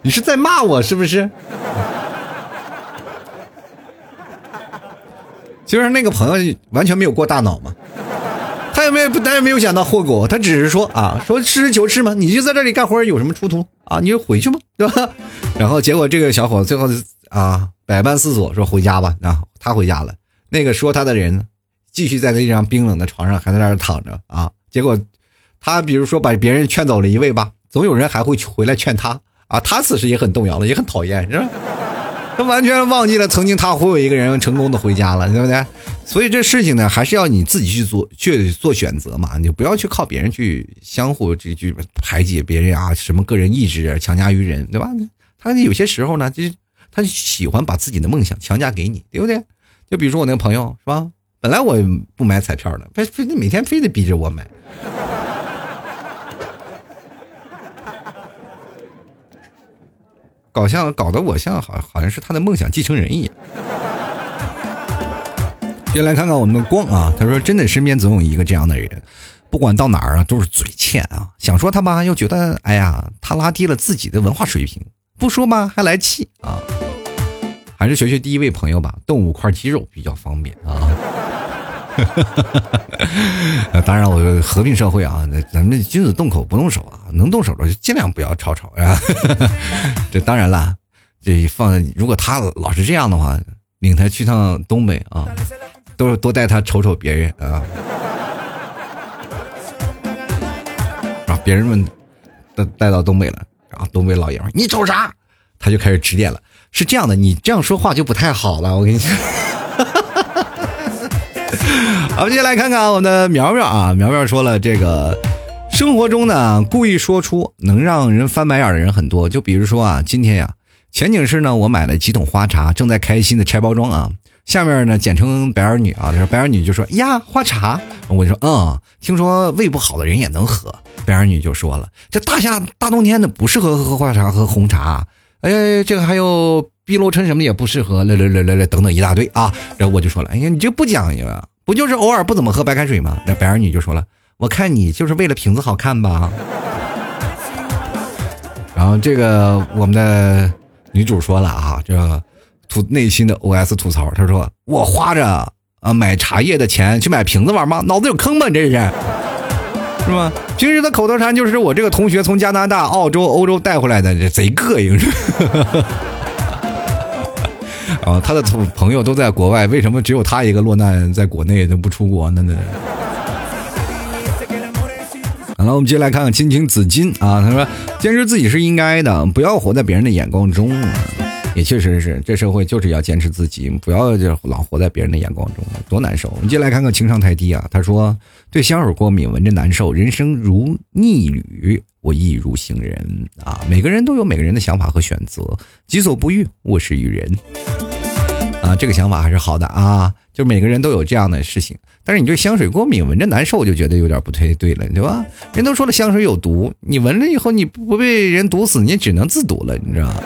你是在骂我是不是？就是那个朋友完全没有过大脑嘛，他也没有，他也没有想到后果，他只是说啊，说实事求是嘛，你就在这里干活有什么出头啊？你就回去嘛，对吧？然后结果这个小伙子最后啊，百般思索，说回家吧。啊，他回家了。那个说他的人，继续在那张冰冷的床上还在那儿躺着啊！结果，他比如说把别人劝走了一位吧，总有人还会回来劝他啊！他此时也很动摇了，也很讨厌，是吧？他完全忘记了曾经他忽悠一个人成功的回家了，对不对？所以这事情呢，还是要你自己去做，去做选择嘛！你不要去靠别人去相互这去排解别人啊，什么个人意志强加于人，对吧？他有些时候呢，就是他喜欢把自己的梦想强加给你，对不对？就比如说我那个朋友是吧？本来我不买彩票的，非非得每天非得逼着我买，搞像搞得我像好好像是他的梦想继承人一样。先来看看我们的光啊，他说真的，身边总有一个这样的人，不管到哪儿啊都是嘴欠啊，想说他吧又觉得哎呀他拉低了自己的文化水平，不说吧还来气啊。还是学学第一位朋友吧，动五块肌肉比较方便啊。当然，我和平社会啊，咱们君子动口不动手啊，能动手的就尽量不要吵吵啊。这当然了，这放如果他老是这样的话，领他去趟东北啊，都多带他瞅瞅别人啊。然后别人们带带到东北了，然后东北老爷们你瞅啥？他就开始指点了。是这样的，你这样说话就不太好了。我跟你讲，好，接下来看看我们的苗苗啊。苗苗说了，这个生活中呢，故意说出能让人翻白眼的人很多。就比如说啊，今天呀，前景是呢，我买了几桶花茶，正在开心的拆包装啊。下面呢，简称白儿女啊，白儿女就说呀，花茶。我就说，嗯，听说胃不好的人也能喝。白儿女就说了，这大夏大冬天的不适合喝花茶和红茶。哎，这个还有碧螺春什么也不适合，来来来来来，等等一大堆啊！然后我就说了，哎呀，你这不讲究啊，不就是偶尔不怎么喝白开水吗？那白儿女就说了，我看你就是为了瓶子好看吧。然后这个我们的女主说了啊，这吐内心的 OS 吐槽，她说我花着啊买茶叶的钱去买瓶子玩吗？脑子有坑吗？这是。是吧？平时的口头禅就是我这个同学从加拿大、澳洲、欧洲带回来的，这贼膈应是。啊，他的朋友都在国外，为什么只有他一个落难在国内都不出国呢？那？好了，我们接下来看看青青紫金啊，他说坚持自己是应该的，不要活在别人的眼光中。也确实是，这社会就是要坚持自己，不要就老活在别人的眼光中，多难受。我们接来看看情商太低啊，他说对香水过敏，闻着难受。人生如逆旅，我亦如行人啊。每个人都有每个人的想法和选择，己所不欲，勿施于人。啊，这个想法还是好的啊，就每个人都有这样的事情。但是你对香水过敏，闻着难受，我就觉得有点不太对了，对吧？人都说了香水有毒，你闻了以后你不被人毒死，你只能自毒了，你知道吗？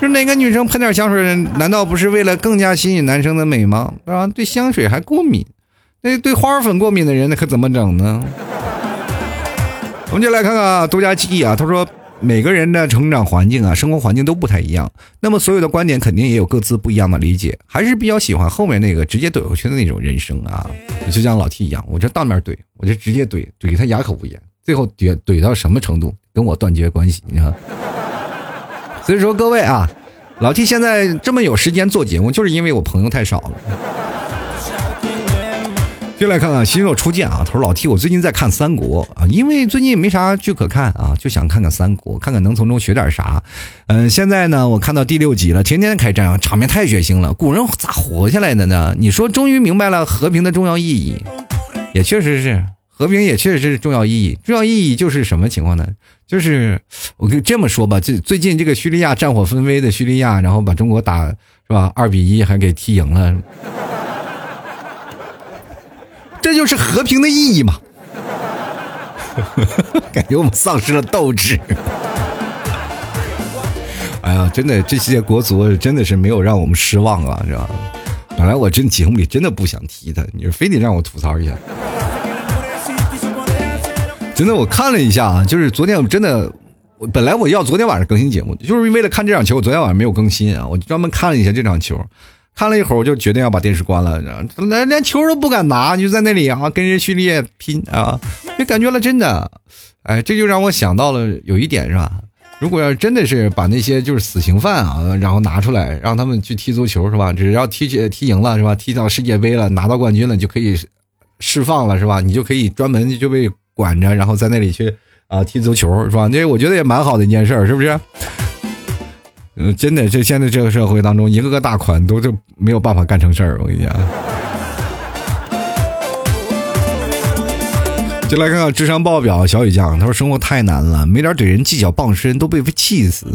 就哪个女生喷点香水，难道不是为了更加吸引男生的美吗？是吧？对香水还过敏，那对花粉过敏的人那可怎么整呢？我们就来看看独家记忆啊。他说，每个人的成长环境啊，生活环境都不太一样，那么所有的观点肯定也有各自不一样的理解。还是比较喜欢后面那个直接怼回去的那种人生啊。就像老 T 一样，我就当面怼，我就直接怼，怼他哑口无言，最后怼怼到什么程度，跟我断绝关系，你看。所以说各位啊，老 T 现在这么有时间做节目，就是因为我朋友太少了。进来看看新手初见啊，他说老 T 我最近在看三国啊，因为最近也没啥剧可看啊，就想看看三国，看看能从中学点啥。嗯，现在呢我看到第六集了，天天开战，场面太血腥了。古人咋活下来的呢？你说终于明白了和平的重要意义，也确实是。和平也确实是重要意义，重要意义就是什么情况呢？就是我跟这么说吧，最最近这个叙利亚战火纷飞的叙利亚，然后把中国打是吧二比一还给踢赢了，这就是和平的意义嘛？感觉我们丧失了斗志。哎呀，真的这些国足真的是没有让我们失望啊，是吧？本来我真节目里真的不想提他，你非得让我吐槽一下。真的，我看了一下啊，就是昨天我真的，我本来我要昨天晚上更新节目，就是为了看这场球。我昨天晚上没有更新啊，我专门看了一下这场球，看了一会儿，我就决定要把电视关了，连连球都不敢拿，就在那里啊，跟人叙利亚拼啊，就感觉了真的，哎，这就让我想到了有一点是吧？如果要真的是把那些就是死刑犯啊，然后拿出来让他们去踢足球是吧？只要踢踢赢了是吧？踢到世界杯了，拿到冠军了就可以释放了是吧？你就可以专门就被。管着，然后在那里去啊踢足球是吧？这我觉得也蛮好的一件事儿，是不是？嗯，真的，这现在这个社会当中，一个个大款都是没有办法干成事儿。我跟你讲，就来看看智商爆表小雨酱，他说生活太难了，没点怼人计较傍身都被气死。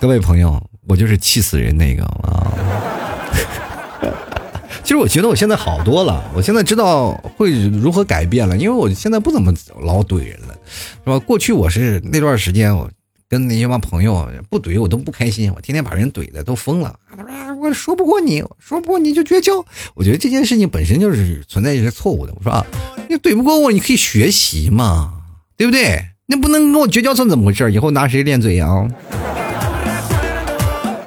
各位朋友，我就是气死人那个啊。其实我觉得我现在好多了，我现在知道会如何改变了，因为我现在不怎么老怼人了，是吧？过去我是那段时间，我跟那些帮朋友不怼我都不开心，我天天把人怼的都疯了。我说不过你，说不过你就绝交。我觉得这件事情本身就是存在一些错误的。我说啊，你怼不过我，你可以学习嘛，对不对？那不能跟我绝交算怎么回事？以后拿谁练嘴呀？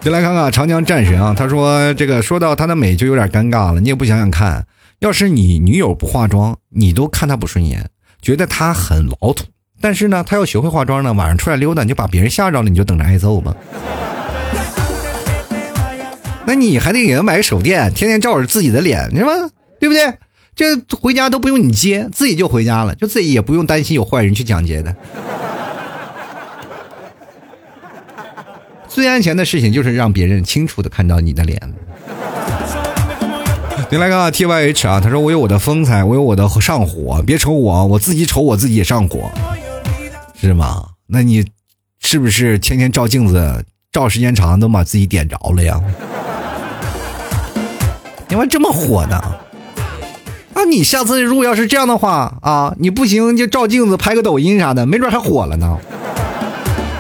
就来看看长江战神啊，他说这个说到他的美就有点尴尬了。你也不想想看，要是你女友不化妆，你都看她不顺眼，觉得她很老土。但是呢，她要学会化妆呢，晚上出来溜达，你就把别人吓着了，你就等着挨揍吧。那你还得给她买个手电，天天照着自己的脸，是吧？对不对？这回家都不用你接，自己就回家了，就自己也不用担心有坏人去抢劫的。最安全的事情就是让别人清楚的看到你的脸。你来看 T Y H 啊，他说我有我的风采，我有我的上火，别瞅我，我自己瞅我自己也上火，是吗？那你是不是天天照镜子，照时间长都把自己点着了呀？你们这么火呢？啊，你下次如果要是这样的话啊，你不行就照镜子拍个抖音啥的，没准还火了呢。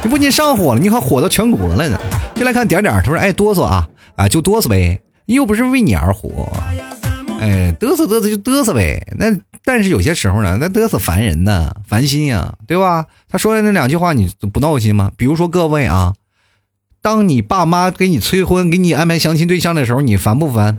你不仅上火了，你还火到全国了呢！就来看点点，他说：“哎，哆嗦啊，啊，就哆嗦呗，又不是为你而活，哎，嘚瑟嘚瑟就嘚瑟呗。那但是有些时候呢，那嘚瑟烦人呢，烦心呀，对吧？他说的那两句话，你不闹心吗？比如说各位啊，当你爸妈给你催婚，给你安排相亲对象的时候，你烦不烦？”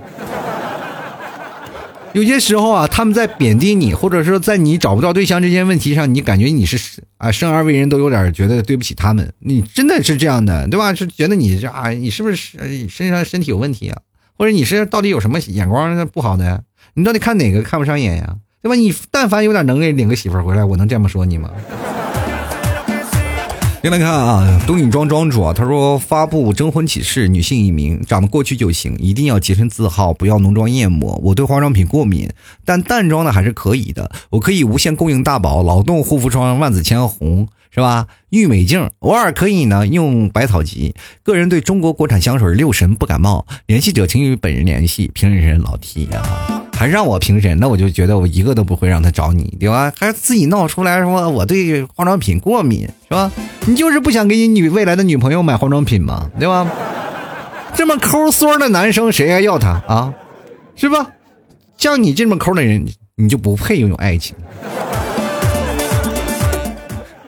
有些时候啊，他们在贬低你，或者说在你找不到对象这件问题上，你感觉你是啊生而为人都有点觉得对不起他们。你真的是这样的，对吧？是觉得你是啊，你是不是身上身体有问题啊？或者你是到底有什么眼光不好的？你到底看哪个看不上眼呀？对吧？你但凡有点能力，领个媳妇回来，我能这么说你吗？先来看啊，东影庄庄主啊，他说发布征婚启事，女性一名，长得过去就行，一定要洁身自好，不要浓妆艳抹。我对化妆品过敏，但淡妆呢还是可以的，我可以无限供应大宝、劳动护肤霜、万紫千红，是吧？郁美净，偶尔可以呢用百草集。个人对中国国产香水六神不感冒，联系者请与本人联系。评论人老 T 啊。还让我评审，那我就觉得我一个都不会让他找你，对吧？还自己闹出来说我对化妆品过敏，是吧？你就是不想给你女未来的女朋友买化妆品吗？对吧？这么抠缩的男生谁还要他啊？是吧？像你这么抠的人，你就不配拥有爱情。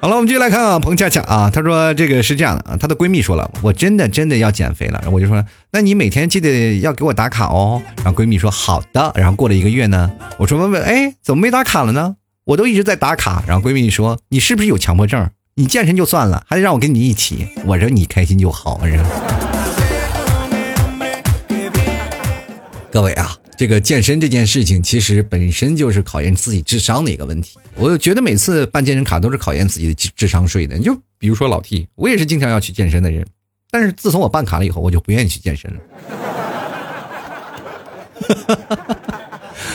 好了，我们继续来看啊，彭恰恰啊，她说这个是这样的啊，她的闺蜜说了，我真的真的要减肥了，我就说，那你每天记得要给我打卡哦。然后闺蜜说好的。然后过了一个月呢，我说问问，哎，怎么没打卡了呢？我都一直在打卡。然后闺蜜说，你是不是有强迫症？你健身就算了，还得让我跟你一起。我说你开心就好。各位啊。这个健身这件事情，其实本身就是考验自己智商的一个问题。我觉得每次办健身卡都是考验自己的智智商税的。你就比如说老 T，我也是经常要去健身的人，但是自从我办卡了以后，我就不愿意去健身了。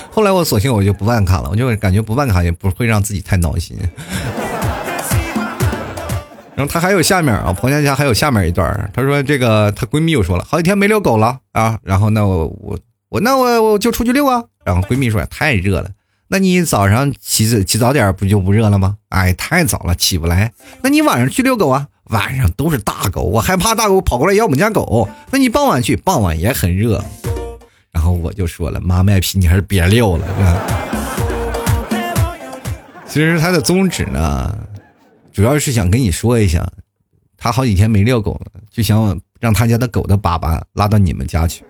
后来我索性我就不办卡了，我就感觉不办卡也不会让自己太闹心。然后她还有下面啊，彭佳佳还有下面一段，她说这个她闺蜜又说了，好几天没遛狗了啊，然后那我我。我那我我就出去遛啊，然后闺蜜说太热了，那你早上起起早点不就不热了吗？哎，太早了起不来。那你晚上去遛狗啊，晚上都是大狗，我害怕大狗跑过来咬我们家狗。那你傍晚去，傍晚也很热。然后我就说了，妈卖批，你还是别遛了。其实他的宗旨呢，主要是想跟你说一下，他好几天没遛狗了，就想让他家的狗的粑粑拉到你们家去。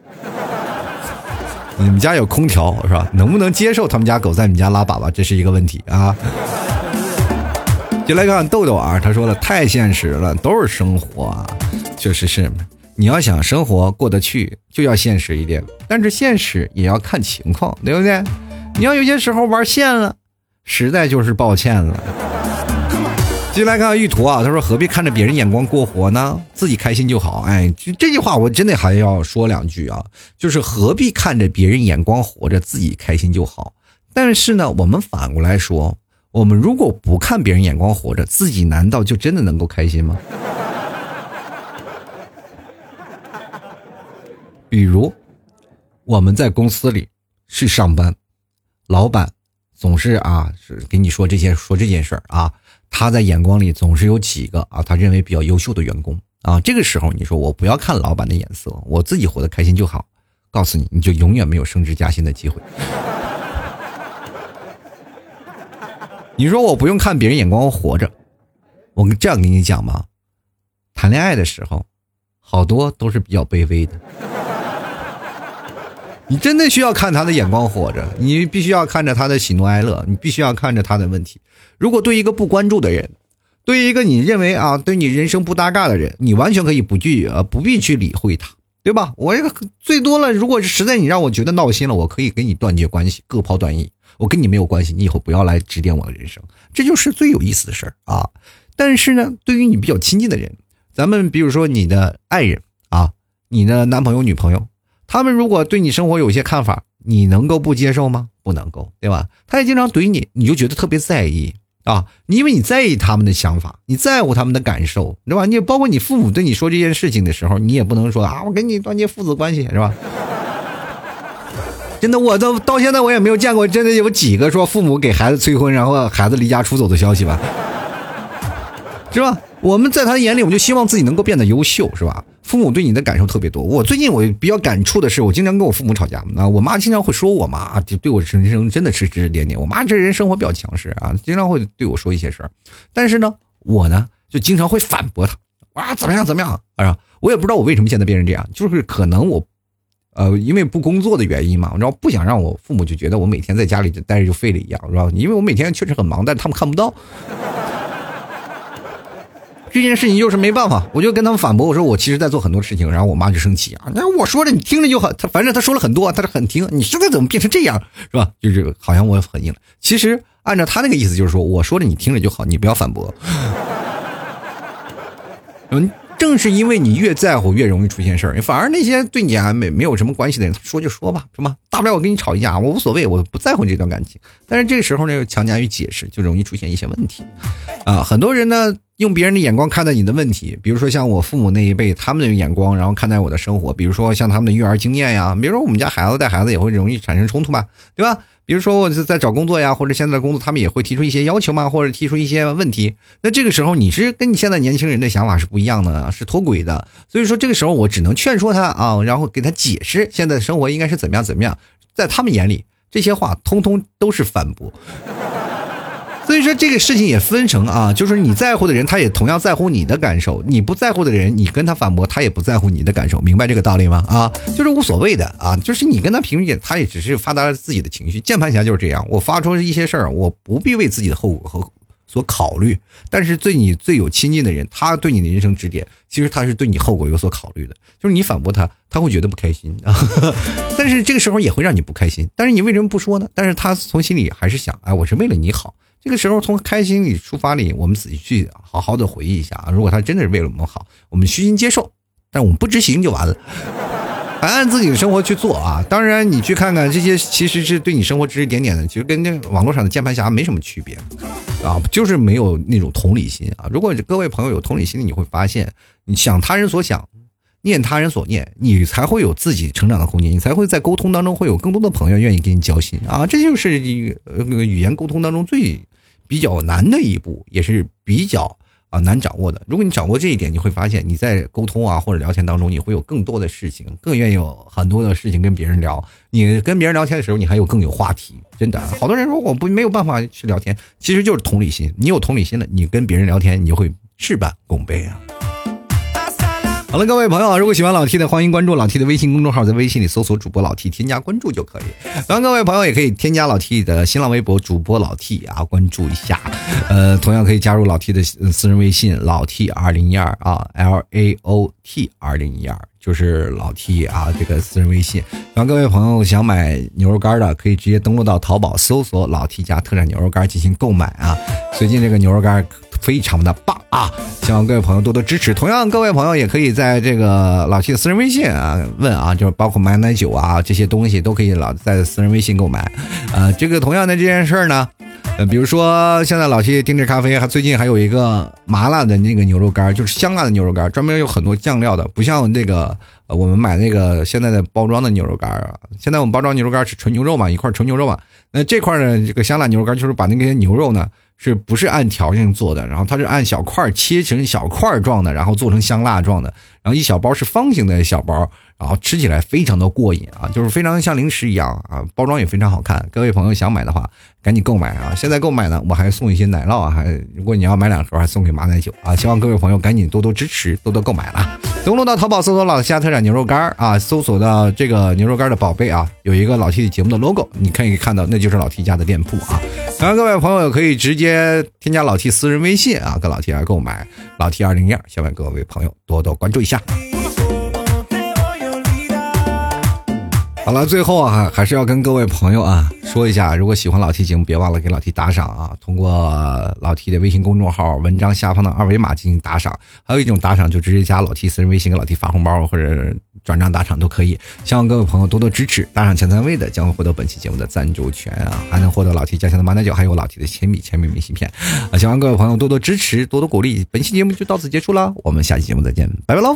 你们家有空调是吧？能不能接受他们家狗在你们家拉粑粑，这是一个问题啊。就来看豆豆啊，他说了太现实了，都是生活啊，确实是。你要想生活过得去，就要现实一点，但是现实也要看情况，对不对？你要有些时候玩线了，实在就是抱歉了。进来看玉图啊，他说何必看着别人眼光过活呢？自己开心就好。哎，这句话我真的还要说两句啊，就是何必看着别人眼光活着，自己开心就好。但是呢，我们反过来说，我们如果不看别人眼光活着，自己难道就真的能够开心吗？比如我们在公司里去上班，老板总是啊是给你说这些说这件事儿啊。他在眼光里总是有几个啊，他认为比较优秀的员工啊。这个时候你说我不要看老板的眼色，我自己活得开心就好。告诉你，你就永远没有升职加薪的机会。你说我不用看别人眼光活着，我这样跟你讲吧，谈恋爱的时候，好多都是比较卑微的。你真的需要看他的眼光活着，你必须要看着他的喜怒哀乐，你必须要看着他的问题。如果对一个不关注的人，对一个你认为啊对你人生不搭嘎的人，你完全可以不拒绝不必去理会他，对吧？我这个最多了，如果实在你让我觉得闹心了，我可以跟你断绝关系，各抛断义。我跟你没有关系，你以后不要来指点我的人生，这就是最有意思的事儿啊。但是呢，对于你比较亲近的人，咱们比如说你的爱人啊，你的男朋友、女朋友。他们如果对你生活有些看法，你能够不接受吗？不能够，对吧？他也经常怼你，你就觉得特别在意啊，因为你在意他们的想法，你在乎他们的感受，对吧？你包括你父母对你说这件事情的时候，你也不能说啊，我跟你断绝父子关系，是吧？真的，我都到现在我也没有见过，真的有几个说父母给孩子催婚，然后孩子离家出走的消息吧？是吧？我们在他眼里，我们就希望自己能够变得优秀，是吧？父母对你的感受特别多。我最近我比较感触的是，我经常跟我父母吵架那，我妈经常会说我妈，就对我人生真的是指指点点。我妈这人生活比较强势啊，经常会对我说一些事儿，但是呢，我呢就经常会反驳她啊，怎么样怎么样啊？我也不知道我为什么现在变成这样，就是可能我，呃，因为不工作的原因嘛，然后不想让我父母就觉得我每天在家里就待着就废了一样，是吧？因为我每天确实很忙，但他们看不到。这件事情就是没办法，我就跟他们反驳，我说我其实在做很多事情，然后我妈就生气啊，那我说着你听着就好，他反正他说了很多，他是很听，你现在怎么变成这样，是吧？就是好像我很硬了，其实按照他那个意思就是说，我说着你听着就好，你不要反驳。嗯。正是因为你越在乎，越容易出现事儿。反而那些对你啊没没有什么关系的人，说就说吧，是吗？大不了我跟你吵一架，我无所谓，我不在乎这段感情。但是这个时候呢，又强加于解释，就容易出现一些问题。啊，很多人呢用别人的眼光看待你的问题，比如说像我父母那一辈，他们的眼光，然后看待我的生活，比如说像他们的育儿经验呀，比如说我们家孩子带孩子也会容易产生冲突吧，对吧？比如说我是在找工作呀，或者现在的工作，他们也会提出一些要求嘛，或者提出一些问题。那这个时候你是跟你现在年轻人的想法是不一样的，是脱轨的。所以说这个时候我只能劝说他啊，然后给他解释现在的生活应该是怎么样怎么样。在他们眼里，这些话通通都是反驳。所以说这个事情也分成啊，就是你在乎的人，他也同样在乎你的感受；你不在乎的人，你跟他反驳，他也不在乎你的感受。明白这个道理吗？啊，就是无所谓的啊，就是你跟他平时他也只是发达了自己的情绪。键盘侠就是这样，我发出一些事儿，我不必为自己的后果和所考虑。但是对你最有亲近的人，他对你的人生指点，其实他是对你后果有所考虑的。就是你反驳他，他会觉得不开心啊，但是这个时候也会让你不开心。但是你为什么不说呢？但是他从心里还是想，哎，我是为了你好。这个时候从开心里出发里，我们仔细去好好的回忆一下啊。如果他真的是为了我们好，我们虚心接受，但我们不执行就完了，还 按自己的生活去做啊。当然，你去看看这些，其实是对你生活指指点点的，其实跟那网络上的键盘侠没什么区别啊，就是没有那种同理心啊。如果各位朋友有同理心，你会发现，你想他人所想。念他人所念，你才会有自己成长的空间，你才会在沟通当中会有更多的朋友愿意跟你交心啊！这就是一个语言沟通当中最比较难的一步，也是比较啊难掌握的。如果你掌握这一点，你会发现你在沟通啊或者聊天当中，你会有更多的事情，更愿意有很多的事情跟别人聊。你跟别人聊天的时候，你还有更有话题。真的，好多人说我不没有办法去聊天，其实就是同理心。你有同理心了，你跟别人聊天，你就会事半功倍啊。好了，各位朋友，如果喜欢老 T 的，欢迎关注老 T 的微信公众号，在微信里搜索主播老 T，添加关注就可以。然后，各位朋友也可以添加老 T 的新浪微博主播老 T 啊，关注一下。呃，同样可以加入老 T 的私人微信老 T 二零一二啊，L A O T 二零一二，就是老 T 啊这个私人微信。然后各位朋友想买牛肉干的，可以直接登录到淘宝搜索老 T 家特产牛肉干进行购买啊。最近这个牛肉干。非常的棒啊！希望各位朋友多多支持。同样，各位朋友也可以在这个老七的私人微信啊问啊，就是包括买奶酒啊这些东西都可以老在私人微信购买。呃，这个同样的这件事儿呢，呃，比如说现在老七定制咖啡还最近还有一个麻辣的那个牛肉干，就是香辣的牛肉干，专门有很多酱料的，不像那个我们买那个现在的包装的牛肉干啊。现在我们包装牛肉干是纯牛肉嘛，一块纯牛肉嘛。那这块呢，这个香辣牛肉干就是把那些牛肉呢。是不是按条件做的？然后它是按小块切成小块状的，然后做成香辣状的。然后一小包是方形的小包，然后吃起来非常的过瘾啊，就是非常像零食一样啊，包装也非常好看。各位朋友想买的话，赶紧购买啊！现在购买呢，我还送一些奶酪啊，还如果你要买两盒，还送给马奶酒啊！希望各位朋友赶紧多多支持，多多购买了。登录到淘宝搜索“老 T 家特产牛肉干”啊，搜索到这个牛肉干的宝贝啊，有一个老 T 节目的 logo，你可以看到那就是老 T 家的店铺啊。然后各位朋友可以直接添加老 T 私人微信啊，跟老 T 来购买老 T 二零一二，希望各位朋友多多关注一下。好了，最后啊，还是要跟各位朋友啊说一下，如果喜欢老 T 节目，别忘了给老 T 打赏啊！通过老 T 的微信公众号文章下方的二维码进行打赏，还有一种打赏就直接加老 T 私人微信给老 T 发红包或者转账打赏都可以。希望各位朋友多多支持，打赏前三位的将会获得本期节目的赞助权啊，还能获得老 T 家乡的马奶酒，还有老 T 的铅笔、铅笔明信片啊！希望各位朋友多多支持，多多鼓励。本期节目就到此结束了，我们下期节目再见，拜拜喽！